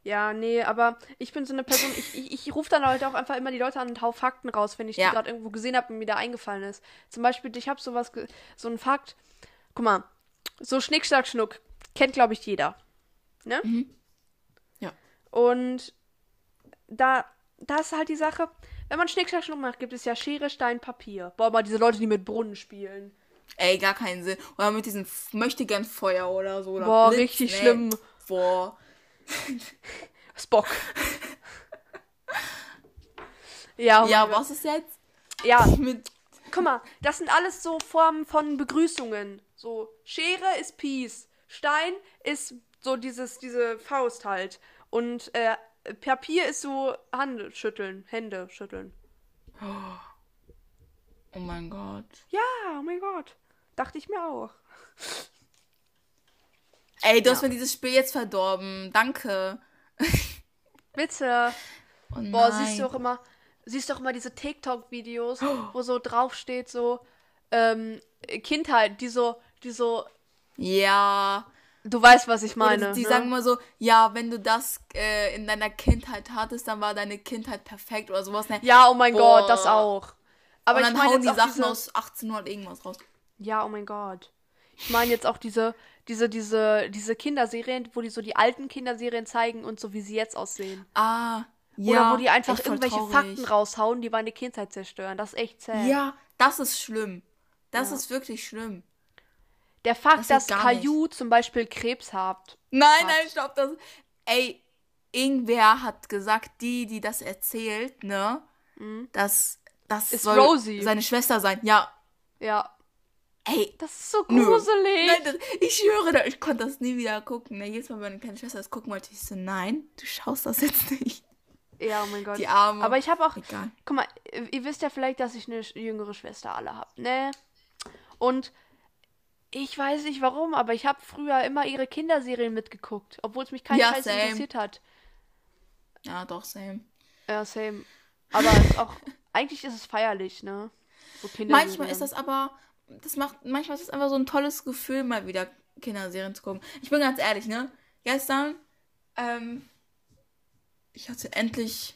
Ja, nee, aber ich bin so eine Person, ich, ich, ich rufe dann Leute auch einfach immer die Leute an und hau Fakten raus, wenn ich Ja. die gerade irgendwo gesehen habe und mir da eingefallen ist. Zum Beispiel, ich habe sowas, so einen Fakt. Guck mal, so Schnick, Schnack, Schnuck kennt, glaube ich, jeder. Ne? Ja. Und da, da ist halt die Sache, wenn man Schnick, Schnack, Schnuck macht, gibt es ja Schere, Stein, Papier. Boah, mal diese Leute, die mit Brunnen spielen. Ey, gar keinen Sinn. Oder mit diesem F- möchtegern Feuer oder so. Oder Boah, Blitz. richtig Nee. schlimm. Boah. Spock. ja, oh ja, was ist jetzt? Ja, Mit. Guck mal, das sind alles so Formen von Begrüßungen. So, Schere ist Peace. Stein ist so dieses, diese Faust halt. Und äh, Papier ist so Hand schütteln, Hände schütteln. Oh mein Gott. Ja, oh mein Gott. Dachte ich mir auch. Ey, du hast Ja. mir dieses Spiel jetzt verdorben. Danke. Bitte. Oh Boah, siehst du auch immer, siehst du auch immer diese TikTok-Videos, wo so draufsteht, so, ähm, Kindheit, die so, die so, Ja. du weißt, was ich Oder meine. die ne? sagen immer so, ja, wenn du das äh, in deiner Kindheit hattest, dann war deine Kindheit perfekt oder sowas. Ne? Ja, oh mein Boah. Gott, das auch. Aber und ich dann meine hauen jetzt die Sachen diese, aus 1800 irgendwas raus. Ja, oh mein Gott. Ich meine jetzt auch diese, diese, diese, diese Kinderserien, wo die so die alten Kinderserien zeigen und so wie sie jetzt aussehen. Ah, ja. Oder wo die einfach irgendwelche traurig. Fakten raushauen, die meine Kindheit zerstören. Das ist echt sad. Ja, das ist schlimm. Das Ja. ist wirklich schlimm. Der Fakt, Das dass gar nicht. Caillou zum Beispiel Krebs hat. Nein, Hat. nein, stopp, das. Ey, irgendwer hat gesagt, die, die das erzählt, ne, dass das Mhm. Ist soll Rosie. seine Schwester sein. Ja, Ja. Ey, Das ist so gruselig. Nein, das, ich schwöre, da- ich konnte das nie wieder gucken. Ne? Jedes Mal, wenn meine kleine Schwester das gucken wollte, ich so, nein, du schaust das jetzt nicht. Ja, oh mein Gott. Die Arme. Aber ich habe auch, Egal. guck mal, ihr wisst ja vielleicht, dass ich eine jüngere Schwester alle habe, ne? Und ich weiß nicht warum, aber ich habe früher immer ihre Kinderserien mitgeguckt, obwohl es mich kein Ja, Scheiß same. interessiert hat. Ja, doch, same. Ja, same. Aber ist auch, eigentlich ist es feierlich, ne? So. Manchmal ist das aber, das macht, manchmal ist es einfach so ein tolles Gefühl, mal wieder Kinderserien zu gucken. Ich bin ganz ehrlich, ne? Gestern, ähm, ich hatte endlich,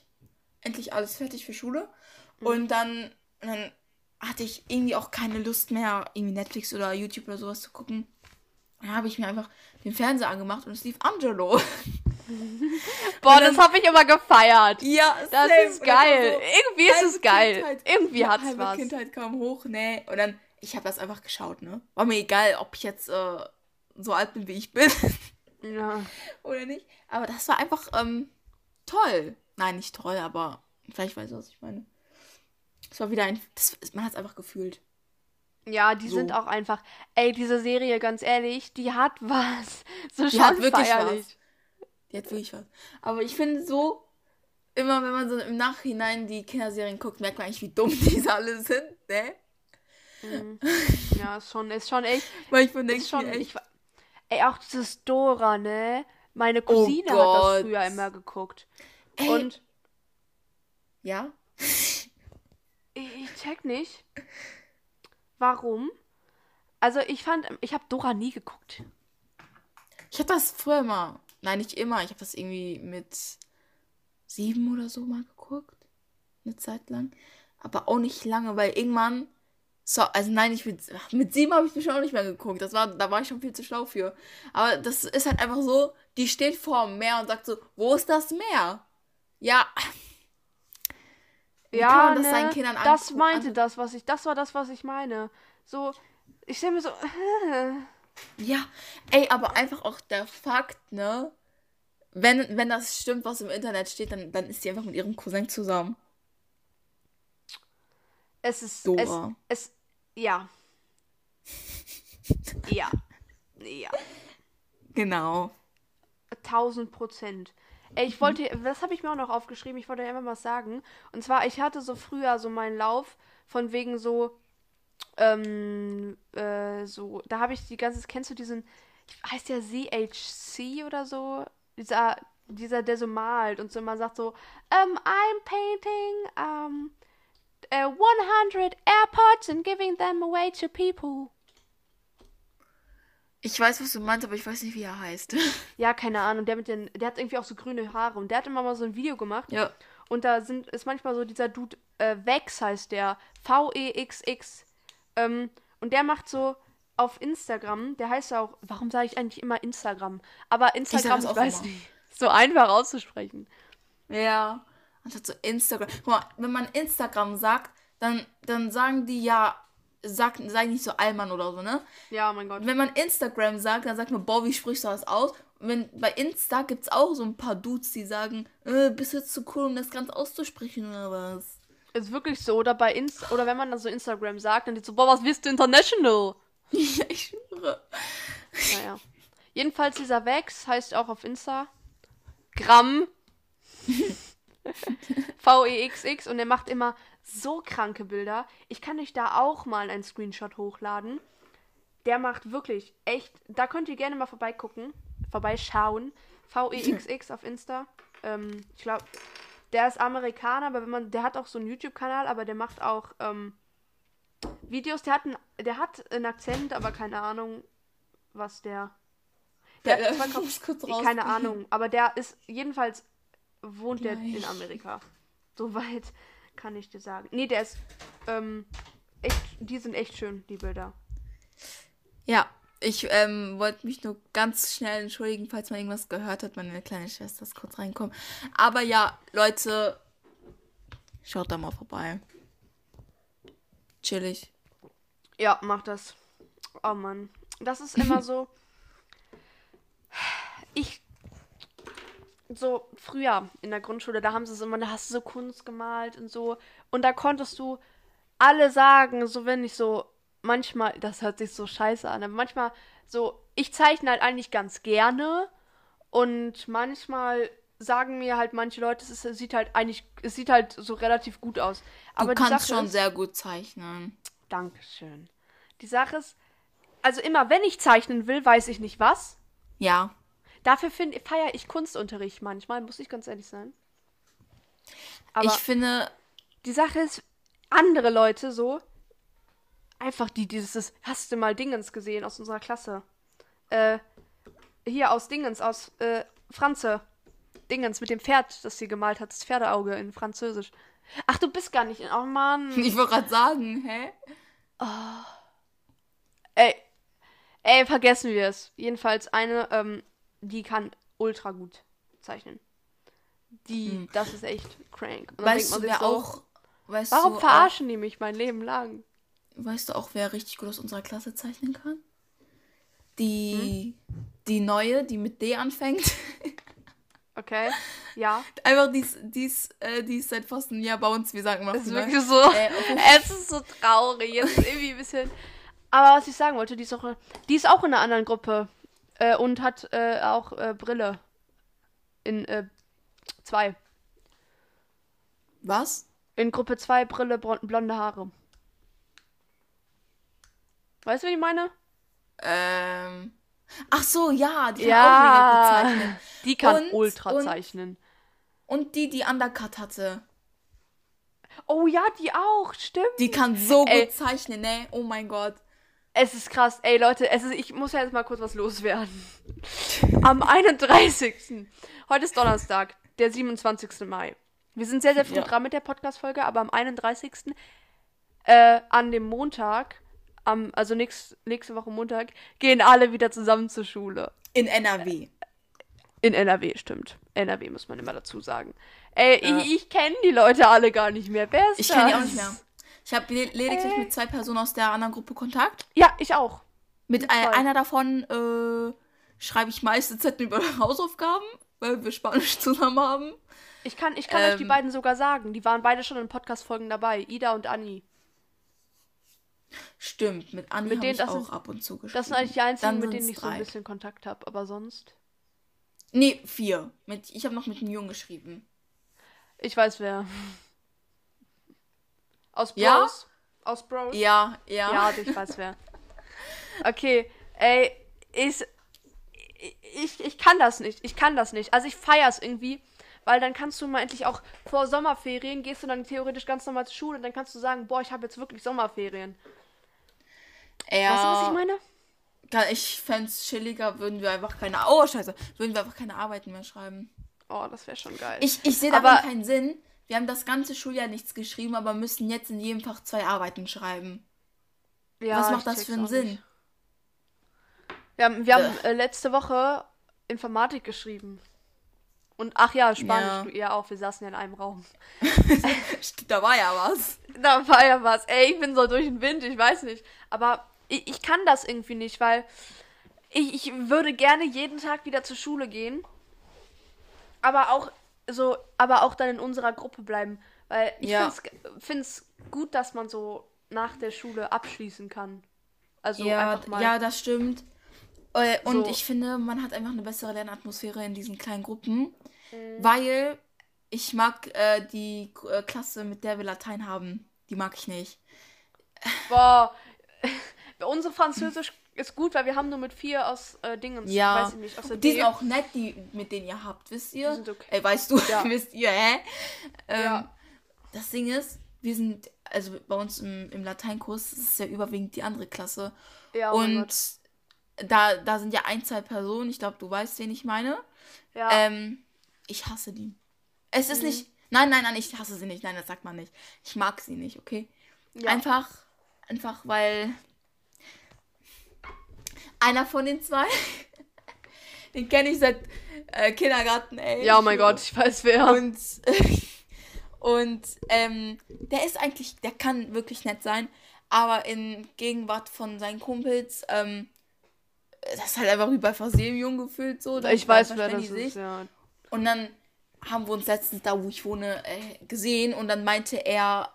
endlich alles fertig für Schule. Und dann, dann hatte ich irgendwie auch keine Lust mehr, irgendwie Netflix oder YouTube oder sowas zu gucken. Dann habe ich mir einfach den Fernseher angemacht und es lief Angelo. Boah, dann- das habe ich immer gefeiert. ja, Das same. ist geil. so, Irgendwie ist es geil. Kindheit- Irgendwie hat's halbe was. Kindheit kam hoch, ne? Und dann, ich habe das einfach geschaut, ne? War mir egal, ob ich jetzt äh, so alt bin, wie ich bin Ja. oder nicht. Aber das war einfach ähm, toll. Nein, nicht toll, aber vielleicht weißt du, was ich meine. Es war wieder ein. Das, man hat es einfach gefühlt. Ja, die So. sind auch einfach. Ey, diese Serie, ganz ehrlich, die hat was. So Die hat wirklich feierlich. was. Die hat wirklich was. Aber ich finde so, immer wenn man so im Nachhinein die Kinderserien guckt, merkt man eigentlich, wie dumm diese alle sind, ne? Mhm. Ja, ist schon, ist schon echt. Manchmal denke ich schon, echt. ich, ey, auch dieses Dora, ne? Meine Oh Cousine hat das früher immer geguckt. Ey. Und Ja? ich, ich check nicht, warum. Also ich fand, ich habe Dora nie geguckt. Ich habe das früher immer. Nein, nicht immer. Ich habe das irgendwie mit sieben oder so mal geguckt. Eine Zeit lang. Aber auch nicht lange, weil irgendwann. So, also nein, ich mit, mit sieben habe ich bestimmt auch nicht mehr geguckt. Das war, da war ich schon viel zu schlau für. Aber das ist halt einfach so, die steht vor dem Meer und sagt so, wo ist das Meer? Ja. Wie ja, kann man das ne? seinen Kindern das meinte an- das, was ich, das war das, was ich meine. So, ich stell mir so, Ja, ey, aber einfach auch der Fakt, ne? Wenn, wenn das stimmt, was im Internet steht, dann, dann ist sie einfach mit ihrem Cousin zusammen. Es ist, Dora. es, es, ja. ja. Ja. Genau. 1000 Prozent. Ey, ich wollte, das habe ich mir auch noch aufgeschrieben, ich wollte ja immer was sagen. Und zwar, ich hatte so früher so meinen Lauf von wegen so, ähm, äh, so, da habe ich die ganze, kennst du diesen, heißt der ZHC oder so? Dieser, dieser, der so malt und so immer sagt so, ähm, I'm painting, ähm, uh, 100 AirPods and giving them away to people. Ich weiß, was du meinst, aber ich weiß nicht, wie er heißt. Ja, keine Ahnung. Der mit den, der hat irgendwie auch so grüne Haare und der hat immer mal so ein Video gemacht. ja. Und da sind, ist manchmal so dieser Dude, äh, Vex heißt der. V-E-X-X. Ähm, und der macht so auf Instagram, der heißt auch, warum sage ich eigentlich immer Instagram? Aber Instagram, ich, auch weiß immer. nicht, so einfach auszusprechen. Ja. Anstatt so Instagram. Guck mal, wenn man Instagram sagt, dann, dann sagen die ja, sag, sag nicht so Allmann oder so, ne? Ja, mein Gott. Wenn man Instagram sagt, dann sagt man, boah, wie sprichst du das aus? Und wenn, bei Insta gibt es auch so ein paar Dudes, die sagen, äh, bist du jetzt zu cool, um das ganz auszusprechen oder was? Ist wirklich so. Oder bei Insta, oder wenn man dann so Instagram sagt, dann die so, boah, was willst du international? ja, ich schwöre. Naja. Jedenfalls dieser Vex heißt auch auf Insta Gramm. V-E-X-X und er macht immer so kranke Bilder. Ich kann euch da auch mal einen Screenshot hochladen. Der macht wirklich echt. Da könnt ihr gerne mal vorbeigucken. Vorbeischauen. V-E-X-X auf Insta. Ähm, ich glaube, der ist Amerikaner, aber wenn man. Der hat auch so einen YouTube-Kanal, aber der macht auch ähm, Videos. Der hat, einen, der hat einen Akzent, aber keine Ahnung, was der. Der Ja, hat ich Kopf- muss kurz keine. Ahnung, aber der ist jedenfalls wohnt der in Gleich. Amerika. Soweit kann ich dir sagen. Nee, der ist ähm, echt, die sind echt schön, die Bilder. Ja, ich ähm, wollte mich nur ganz schnell entschuldigen, falls man irgendwas gehört hat. Meine kleine Schwester ist kurz reinkommen. Aber ja, Leute, schaut da mal vorbei. Chillig. Ja, mach das. Oh Mann. Das ist immer so. Ich. So, früher in der Grundschule, da haben sie es immer, da hast du so Kunst gemalt und so. Und da konntest du alle sagen, so wenn ich so, manchmal, das hört sich so scheiße an, aber manchmal so, ich zeichne halt eigentlich ganz gerne. Und manchmal sagen mir halt manche Leute, es, ist, es sieht halt eigentlich, es sieht halt so relativ gut aus. Aber du kannst Sache schon ist, sehr gut zeichnen. Dankeschön. Die Sache ist, also immer, wenn ich zeichnen will, weiß ich nicht was. Ja. Dafür feiere ich Kunstunterricht manchmal, muss ich ganz ehrlich sein. Aber ich finde, die Sache ist, andere Leute so, einfach die, dieses, hast du mal Dingens gesehen aus unserer Klasse? Äh, hier aus Dingens, aus äh, Franze. Dingens mit dem Pferd, das sie gemalt hat, das Pferdeauge in Französisch. Ach, du bist gar nicht in. Oh Mann. ich wollte gerade sagen, hä? Ey, ey, vergessen wir es. Jedenfalls eine, ähm, die kann ultra gut zeichnen. Die, das ist echt crank. Und Hm. Weißt du, wer so, auch. Weißt Warum du, verarschen die mich mein Leben lang? Auch, weißt du auch, wer richtig gut aus unserer Klasse zeichnen kann? Die. Die neue, die mit D anfängt. Okay? Ja. Einfach, die ist, die, ist, äh, die ist seit fast einem Jahr bei uns, wir sagen mal. Das ist ne? wirklich so. Äh, es ist so traurig. Jetzt irgendwie ein bisschen. Aber was ich sagen wollte, die ist auch, die ist auch in einer anderen Gruppe. Äh, und hat äh, auch äh, Brille. In äh, zwei. Was? In Gruppe 2 Brille, blonde Haare. Weißt du, wie ich meine? Ähm. Ach so, ja, die kann Ja. auch mega gut zeichnen. Die kann Und- ultra und- zeichnen. Und die, die Undercut hatte. Oh ja, die auch, stimmt. Die kann so Ey. gut zeichnen, ne? Oh mein Gott. Es ist krass. Ey, Leute, es ist, ich muss ja jetzt mal kurz was loswerden. Am 31. Heute ist Donnerstag, der 27. Mai. Wir sind sehr, sehr früh Ja. dran mit der Podcast-Folge, aber am 31. Äh, an dem Montag, am, also nächst, nächste Woche Montag, gehen alle wieder zusammen zur Schule. In NRW. In NRW, stimmt. NRW muss man immer dazu sagen. Ey, Ja. ich, ich kenne die Leute alle gar nicht mehr. Wer ist Ich das? kenne die auch nicht mehr. Ich habe le lediglich Äh. mit zwei Personen aus der anderen Gruppe Kontakt. Ja, ich auch. Mit ein, einer davon äh, schreibe ich meiste Zeit über Hausaufgaben, weil wir Spanisch zusammen haben. Ich kann, ich kann euch die Ähm. beiden sogar sagen. Die waren beide schon in Podcast-Folgen dabei. Ida und Anni. Stimmt, mit Anni habe ich das auch sind- ab und zu geschrieben. Das sind eigentlich die einzigen, mit denen ich so ein drei. bisschen Kontakt habe. Aber sonst. Nee, vier. Mit, ich habe noch mit einem Jungen geschrieben. Ich weiß wer. Aus Bros. Ja? Aus Bros. Ja, ja. Ja, ich weiß wer. Okay, ey, ich, ich, ich kann das nicht. Ich kann das nicht. Also ich feiere es irgendwie, weil dann kannst du mal endlich auch vor Sommerferien, gehst du dann theoretisch ganz normal zur Schule und dann kannst du sagen, boah, ich habe jetzt wirklich Sommerferien. Ja. Weißt du, was ich meine? Ich fände es chilliger, würden wir einfach keine. Oh, scheiße. Würden wir einfach keine Arbeiten mehr schreiben. Oh, das wäre schon geil. Ich, ich sehe darin Aber- keinen Sinn. Wir haben das ganze Schuljahr nichts geschrieben, aber müssen jetzt in jedem Fach zwei Arbeiten schreiben. Ja, Was macht das für einen Sinn? nicht. Wir haben, wir haben äh, letzte Woche Informatik geschrieben. Und ach ja, Spanisch, Ja. du ihr auch. Wir saßen ja in einem Raum. Da war ja was. Da war ja was. Ey, ich bin so durch den Wind, ich weiß nicht. Aber ich, ich kann das irgendwie nicht, weil ich, ich würde gerne jeden Tag wieder zur Schule gehen. Aber auch so, aber auch dann in unserer Gruppe bleiben. Weil ich Ja. finde es gut, dass man so nach der Schule abschließen kann. Also ja, einfach mal. ja, das stimmt. Äh, Und So. ich finde, man hat einfach eine bessere Lernatmosphäre in diesen kleinen Gruppen, Mhm. weil ich mag äh, die äh, Klasse, mit der wir Latein haben. Die mag ich nicht. Boah. Unsere Französisch ist gut, weil wir haben nur mit vier aus äh, Dingens, Ja. weiß ich nicht, aus der Die D. sind auch nett, die, mit denen ihr habt, wisst ihr? Die sind okay. Ey, weißt du, Ja. wisst ihr, hä? Ähm, Ja. Das Ding ist, wir sind, also bei uns im, im Lateinkurs ist es ja überwiegend die andere Klasse. Ja, oh Und da, da sind ja ein, zwei Personen, ich glaube, du weißt, wen ich meine. Ja. Ähm, ich hasse die. Es Mhm. ist nicht. Nein, nein, nein, ich hasse sie nicht. Nein, das sagt man nicht. Ich mag sie nicht, okay? ja. Einfach, einfach, weil einer von den zwei, den kenne ich seit äh, Kindergarten, ey. ja, oh mein. Gott, ich weiß wer. Und, und ähm, der ist eigentlich, der kann wirklich nett sein, aber in Gegenwart von seinen Kumpels, ähm, das ist halt einfach wie bei Versehen jung gefühlt so. ich weiß, wer das die ist, sich. ja. Und dann haben wir uns letztens da, wo ich wohne, äh, gesehen und dann meinte er,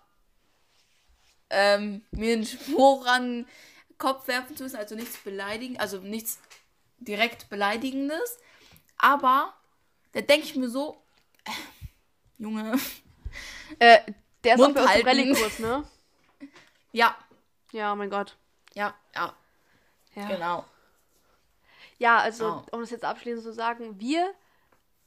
ähm, mir einen Spruch an Kopf werfen zu müssen, also nichts beleidigen, also nichts direkt beleidigendes. Aber da denke ich mir so, äh, Junge, Äh, der ist auch Mund im halten. Rallye-Kurs, ne? ja, Ja, oh mein Gott. ja, ja, Ja, genau. ja also, Oh. um das jetzt abschließend zu sagen, wir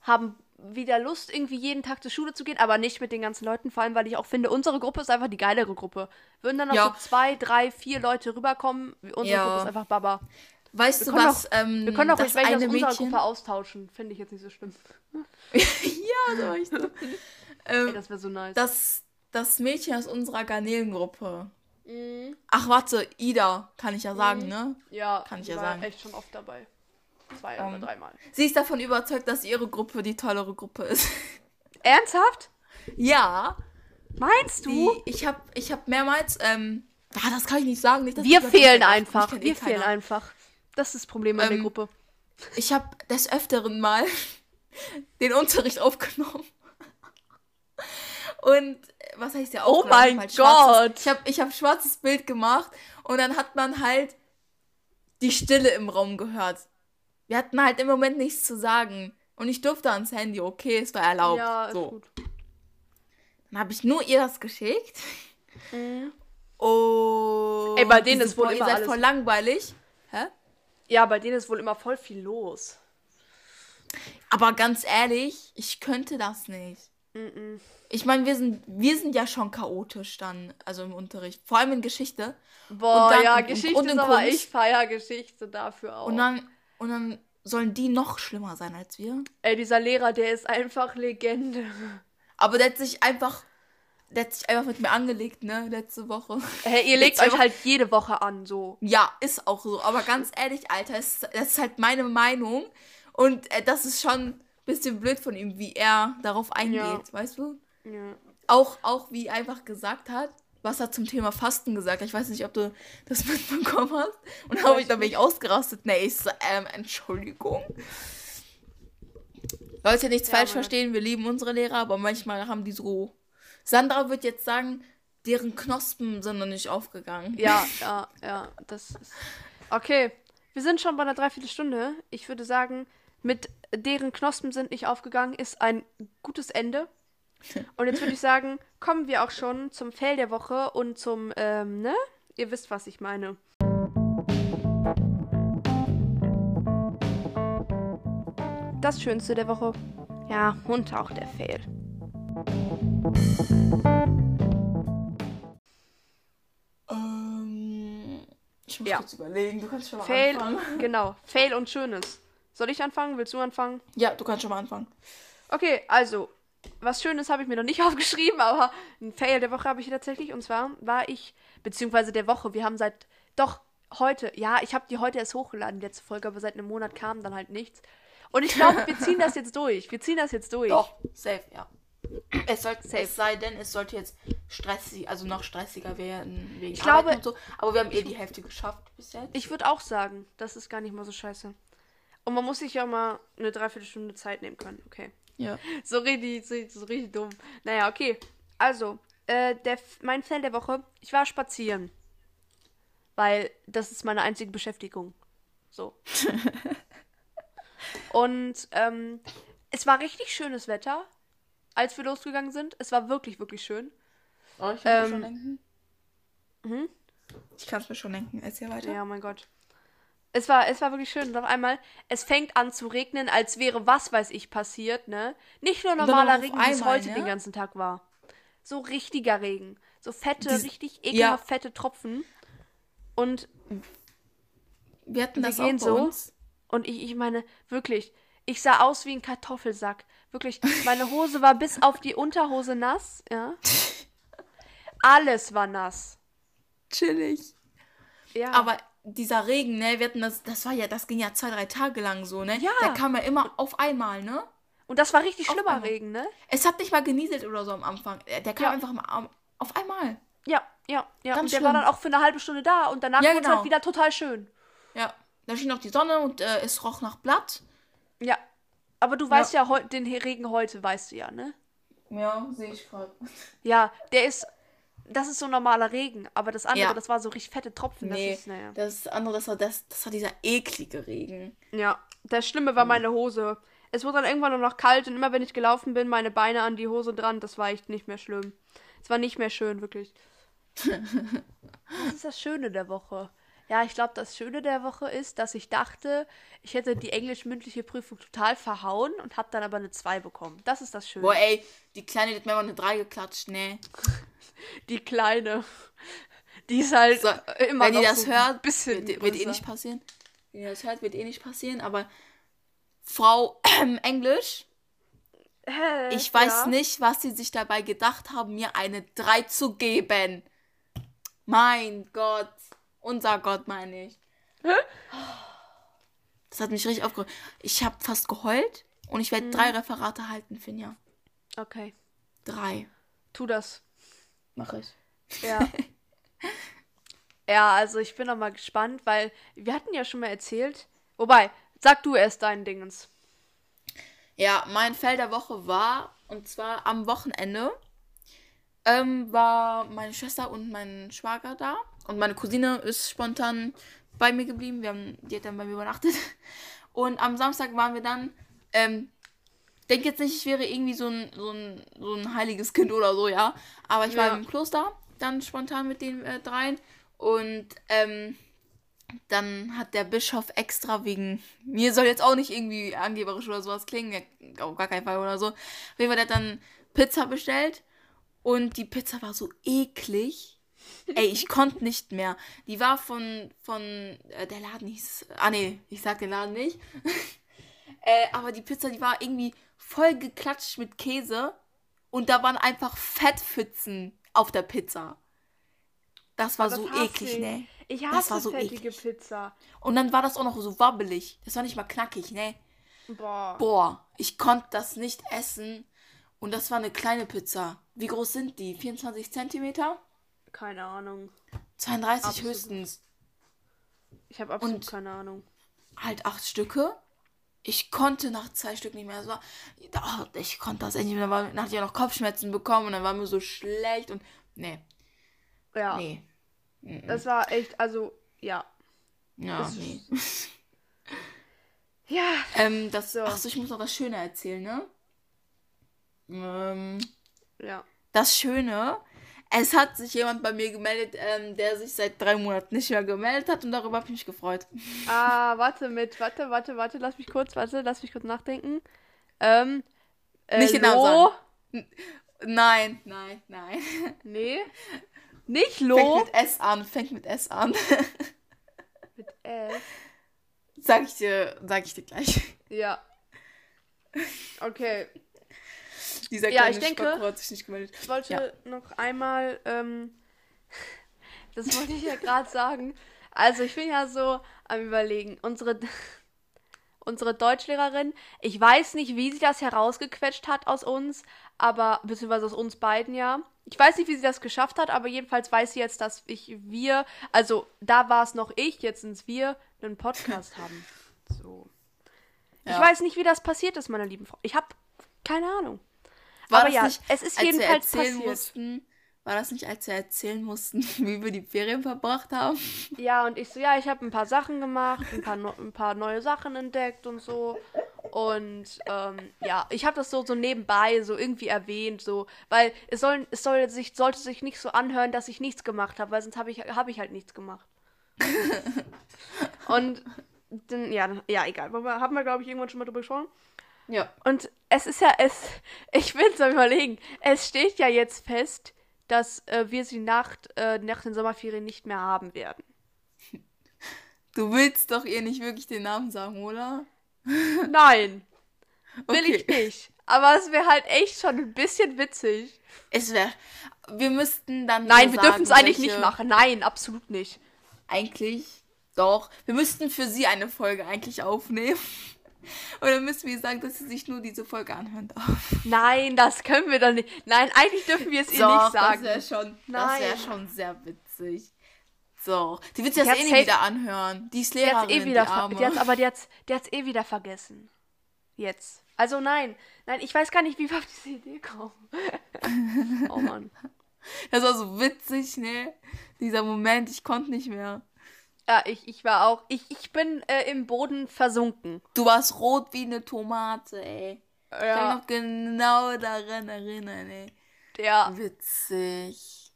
haben wieder Lust, irgendwie jeden Tag zur Schule zu gehen, aber nicht mit den ganzen Leuten, vor allem, weil ich auch finde, unsere Gruppe ist einfach die geilere Gruppe. Würden dann noch Ja. so zwei, drei, vier Leute rüberkommen, unsere Ja. Gruppe ist einfach Baba. Weißt Wir du was? auch- ähm, Wir können auch das welche aus unserer Gruppe austauschen, finde ich jetzt nicht so schlimm. ja, so ich so. Ey, ähm, das wäre so nice. das, das Mädchen aus unserer Garnelengruppe. Mhm. Ach, warte, Ida, kann ich ja sagen, ne? Ja, Kann ich ja war sagen. echt schon oft dabei. Zwei Ähm. oder dreimal. Sie ist davon überzeugt, dass ihre Gruppe die tollere Gruppe ist. Ernsthaft? ja. Meinst Die, du? ich habe ich hab mehrmals, ähm, ah, das kann ich nicht sagen. Nicht, Wir fehlen einfach. eh Wir fehlen keiner. einfach. Das ist das Problem an der Ähm, Gruppe. Ich habe des Öfteren mal den Unterricht aufgenommen. Und was heißt ja Oh aufgenommen? mein halt Gott. Ich habe ich hab schwarzes Bild gemacht und dann hat man halt die Stille im Raum gehört. Wir hatten halt im Moment nichts zu sagen. Und ich durfte ans Handy, okay, es war erlaubt. Ja, ist so. gut. Dann habe ich nur ihr das geschickt. Mhm. Und Ey, bei denen ist wohl boah, immer ihr seid alles- voll langweilig. Hä? Ja, bei denen ist wohl immer voll viel los. Aber ganz ehrlich, ich könnte das nicht. Mhm. Ich meine, wir sind, wir sind ja schon chaotisch dann, also im Unterricht. Vor allem in Geschichte. Boah, Und dann- ja, und- Geschichte und in ist aber Kunst. ich feier Geschichte dafür auch. Und dann, und dann sollen die noch schlimmer sein als wir. Ey, dieser Lehrer, der ist einfach Legende. Aber der hat sich einfach, der hat sich einfach mit mir angelegt, ne, letzte Woche. Hey, ihr legt euch halt jede Woche an, so. Ja, ist auch so. Aber ganz ehrlich, Alter, das ist halt meine Meinung. Und äh, das ist schon ein bisschen blöd von ihm, wie er darauf eingeht, Ja. weißt du? Ja. Auch, auch wie er einfach gesagt hat, was er zum Thema Fasten gesagt hat. Ich weiß nicht, ob du das mitbekommen hast. Und da, hab ich, da bin ich ausgerastet. Nee, ich so, ähm, Entschuldigung. Leute, nichts Ja, falsch verstehen, wir lieben unsere Lehrer, aber manchmal haben die so. Sandra wird jetzt sagen, deren Knospen sind noch nicht aufgegangen. Ja, ja, ja, das ist. Okay, wir sind schon bei einer Dreiviertelstunde. Ich würde sagen, mit deren Knospen sind nicht aufgegangen, ist ein gutes Ende. Und jetzt würde ich sagen, kommen wir auch schon zum Fail der Woche und zum, ähm, ne? Ihr wisst, was ich meine. Das Schönste der Woche. Ja, und auch der Fail. Ähm, ich muss Ja. kurz überlegen. Du kannst schon mal Fail, anfangen. genau. Fail und Schönes. Soll ich anfangen? Willst du anfangen? Ja, du kannst schon mal anfangen. Okay, also, was Schönes habe ich mir noch nicht aufgeschrieben, aber ein Fail der Woche habe ich tatsächlich. Und zwar war ich, beziehungsweise der Woche, wir haben seit, doch, heute, ja, ich habe die heute erst hochgeladen, die letzte Folge, aber seit einem Monat kam dann halt nichts. Und ich glaube, wir ziehen das jetzt durch. Wir ziehen das jetzt durch. Doch, safe, ja. Es, sollte, Safe. es sei denn, es sollte jetzt stressig, also noch stressiger werden wegen Ich Arbeiten glaube- so. Aber wir haben eh die Hälfte geschafft bis jetzt. Ich würde auch sagen, das ist gar nicht mal so scheiße. Und man muss sich ja mal eine Dreiviertelstunde Zeit nehmen können. Okay. Ja. So richtig, so, so richtig dumm. Naja, okay. Also, äh, der, mein Fan der Woche, ich war spazieren. Weil das ist meine einzige Beschäftigung. So. Und ähm, es war richtig schönes Wetter, als wir losgegangen sind. Es war wirklich, wirklich schön. Oh, ich kann Ähm, mir schon denken. Mhm. Ich kann es mir schon denken. Erzähl weiter. Ja, mein Gott. Es war, es war wirklich schön. Und auf einmal, es fängt an zu regnen, als wäre was weiß ich passiert, ne? Nicht nur normaler Regen, wie es heute ne? den ganzen Tag war. So richtiger Regen. So fette, Dies- richtig ja. ekelhaft fette Tropfen. Und, Wir hatten Wir das auch gehen bei so. uns. und ich, ich meine, wirklich, ich sah aus wie ein Kartoffelsack. Wirklich, meine Hose war bis auf die Unterhose nass, ja. Alles war nass. Chillig. Ja. Aber dieser Regen, ne, wir hatten das, das war ja, das ging ja zwei, drei Tage lang so, ne? Ja. Der kam ja immer auf einmal, ne? und das war richtig auf schlimmer einmal. Regen, ne? Es hat nicht mal genieselt oder so am Anfang. Der kam Ja. einfach mal auf einmal. Ja, ja, ja. Ganz und der war schlimm. dann auch für eine halbe Stunde da und danach Ja, wurde es genau. halt wieder total schön. Ja. Da schien noch die Sonne und äh, es roch nach Blatt. Ja. Aber du weißt ja, heu- den Regen heute, weißt du ja, ne? Ja, sehe ich gerade. Ja, der ist. Das ist so normaler Regen, aber das andere, Ja. das war so richtig fette Tropfen. Das Nee, ist, naja. das andere, das war, das, das war dieser eklige Regen. Ja. Das Schlimme war meine Hose. Es wurde dann irgendwann nur noch kalt und immer wenn ich gelaufen bin, meine Beine an die Hose dran, das war echt nicht mehr schlimm. Es war nicht mehr schön, wirklich. Was ist das Schöne der Woche? Ja, ich glaube, das Schöne der Woche ist, dass ich dachte, ich hätte die englisch-mündliche Prüfung total verhauen und habe dann aber eine 2 bekommen. Das ist das Schöne. Boah, ey, die Kleine hat mir mal eine 3 geklatscht, ne? Die Kleine. Die ist halt So, äh, immer Wenn noch die das so hört, ein bisschen wird, wird eh nicht passieren. Wenn ihr das hört, wird eh nicht passieren, aber Frau Englisch, Hä? ich weiß ja. nicht, was sie sich dabei gedacht haben, mir eine 3 zu geben. Mein Gott. Unser Gott, meine ich. Das hat mich richtig aufgeregt. Ich habe fast geheult und ich werde Mhm. drei Referate halten, Finja. Okay, Drei. tu das. Mach ich. Ja. ja, also ich bin noch mal gespannt, weil wir hatten ja schon mal erzählt. Wobei, sag du erst deinen Dingens. Ja, mein Fell der Woche war, und zwar am Wochenende, ähm, war meine Schwester und mein Schwager da. Und meine Cousine ist spontan bei mir geblieben. Wir haben, die hat dann bei mir übernachtet. Und am Samstag waren wir dann, ähm, denk jetzt nicht, ich wäre irgendwie so ein, so ein, so ein heiliges Kind oder so, ja. Aber ich war Ja. im Kloster, dann spontan mit den äh, dreien. Und, ähm, dann hat der Bischof extra wegen mir soll jetzt auch nicht irgendwie angeberisch oder sowas klingen, auf gar keinen Fall oder so. Auf jeden Fall der hat dann Pizza bestellt und die Pizza war so eklig. Ey, ich konnte nicht mehr. Die war von von äh, der Laden hieß ah nee, ich sag den Laden nicht. äh, aber die Pizza, die war irgendwie voll geklatscht mit Käse und da waren einfach Fettpfützen auf der Pizza. Das war Das so hasse eklig, ich. ne? Ich Das hasse war so fettige eklig. Pizza. Und dann war das auch noch so wabbelig. Das war nicht mal knackig, ne? Boah. Boah, ich konnte das nicht essen. Und das war eine kleine Pizza. Wie groß sind die? 24 Zentimeter? Keine Ahnung. 32 Absolut. höchstens. Ich habe absolut Und- keine Ahnung. Halt acht Stücke. Ich konnte nach zwei Stück nicht mehr. Es war, ich konnte das echt nicht mehr. Dann, hatte ich auch noch Kopfschmerzen bekommen und dann war mir so schlecht und. Nee, Ja. nee. Das war echt, also, ja. Ja, Das- nee. Ja. Ähm, das, So. Ach so, ich muss noch das Schöne erzählen, ne? Ähm, Ja. das Schöne, es hat sich jemand bei mir gemeldet, ähm, der sich seit drei Monaten nicht mehr gemeldet hat und darüber habe ich mich gefreut. Ah, warte mit, warte, warte, warte, lass mich kurz, warte, lass mich kurz nachdenken. Ähm, Äh, Nicht Namen Lo? Nein, nein, nein. Nee. Nicht Fängt Lo. mit S an, fängt mit S an. Mit S. sag ich dir, sag ich dir gleich. Ja. Okay. Dieser Ja, kleine ich denke- Spacko hat sich nicht gemeldet. Ich wollte Ja. noch einmal, ähm, das wollte ich ja gerade sagen. Also ich bin ja so am überlegen. Unsere, unsere Deutschlehrerin, ich weiß nicht, wie sie das herausgequetscht hat aus uns, aber, beziehungsweise aus uns beiden ja. Ich weiß nicht, wie sie das geschafft hat, aber jedenfalls weiß sie jetzt, dass ich, wir, also da war es noch ich, jetzt sind wir, einen Podcast haben. So. Ich Ja. weiß nicht, wie das passiert ist, meine lieben Frau. Ich habe keine Ahnung. War aber das ja, nicht, es ist als wir jedenfalls erzählen passiert. mussten, war das nicht, als wir erzählen mussten, wie wir die Ferien verbracht haben? Ja, und ich so, ja, ich habe ein paar Sachen gemacht, ein paar, no ein paar neue Sachen entdeckt und so. Und ähm, ja, ich habe das so, so nebenbei so irgendwie erwähnt, so, weil es soll, es soll sich, sollte sich nicht so anhören, dass ich nichts gemacht habe, weil sonst habe ich, hab ich halt nichts gemacht. und dann, ja, ja, egal. Haben wir, haben wir glaube ich, irgendwann schon mal drüber gesprochen. Ja. Und es ist ja, es, ich will es überlegen, es steht ja jetzt fest, dass äh, wir sie nach, äh, nach den Sommerferien nicht mehr haben werden. Du willst doch ihr nicht wirklich den Namen sagen, oder? Nein, will Okay. ich nicht. Aber es wäre halt echt schon ein bisschen witzig. Es wäre. Wir müssten dann. Nein, wir dürfen es eigentlich nicht machen. Nein, absolut nicht. Eigentlich doch. Wir müssten für sie eine Folge eigentlich aufnehmen. Dann müssen wir sagen, dass sie sich nur diese Folge anhören darf. Nein, das können wir doch nicht. Nein, eigentlich dürfen wir es ihr Doch, nicht sagen. Das wäre schon, das Nein. wär schon sehr witzig. So. Die wird sich Die das hat's eh nie safe- wieder anhören. Die ist Die hat's Lehrerin, eh wieder, die ver- Arme. die hat's, aber die hat's, die hat's eh wieder vergessen. Jetzt. Also nein, nein, ich weiß gar nicht, wie wir auf diese Idee kommen. oh Mann. Das war so witzig, ne? Dieser Moment, ich konnte nicht mehr. Ja, ich, ich war auch, ich, ich bin äh, im Boden versunken. Du warst rot wie eine Tomate, ey. Ich kann Ja, mich noch genau daran erinnern, ey. ja, Witzig.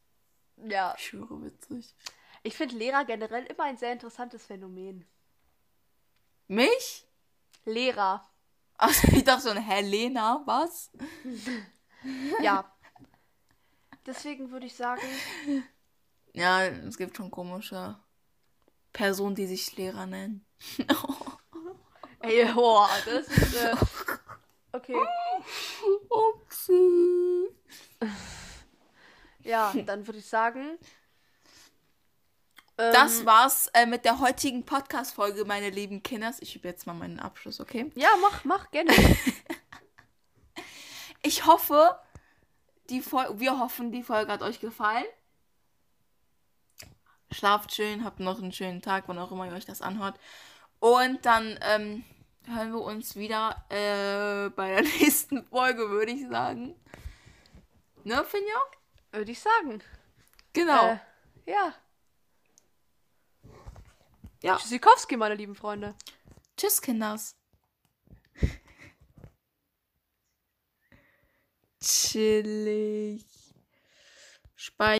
ja. Ich schwöre, witzig. Ich finde Lehrer generell immer ein sehr interessantes Phänomen. Mich? Lehrer, Also ich dachte schon, Helena, was? ja. Deswegen würde ich sagen, Ja, es gibt schon komische Personen, die sich Lehrer nennen. ey, boah, das ist, äh, okay. Upsi. Ja, dann würde ich sagen, ähm, Das war's äh, mit der heutigen Podcast-Folge, meine lieben Kinders. Ich übe jetzt mal meinen Abschluss, okay? ja, mach, mach gerne. Ich hoffe, die wir hoffen, die Folge hat euch gefallen. Schlaft schön, habt noch einen schönen Tag, wann auch immer ihr euch das anhört. Und dann ähm, hören wir uns wieder äh, bei der nächsten Folge, würde ich sagen. Ne, Finja? Würde ich sagen. Genau. Äh, ja. ja. Tschüssikowski, meine lieben Freunde. Tschüss, Kinders. Chillig. Speichern.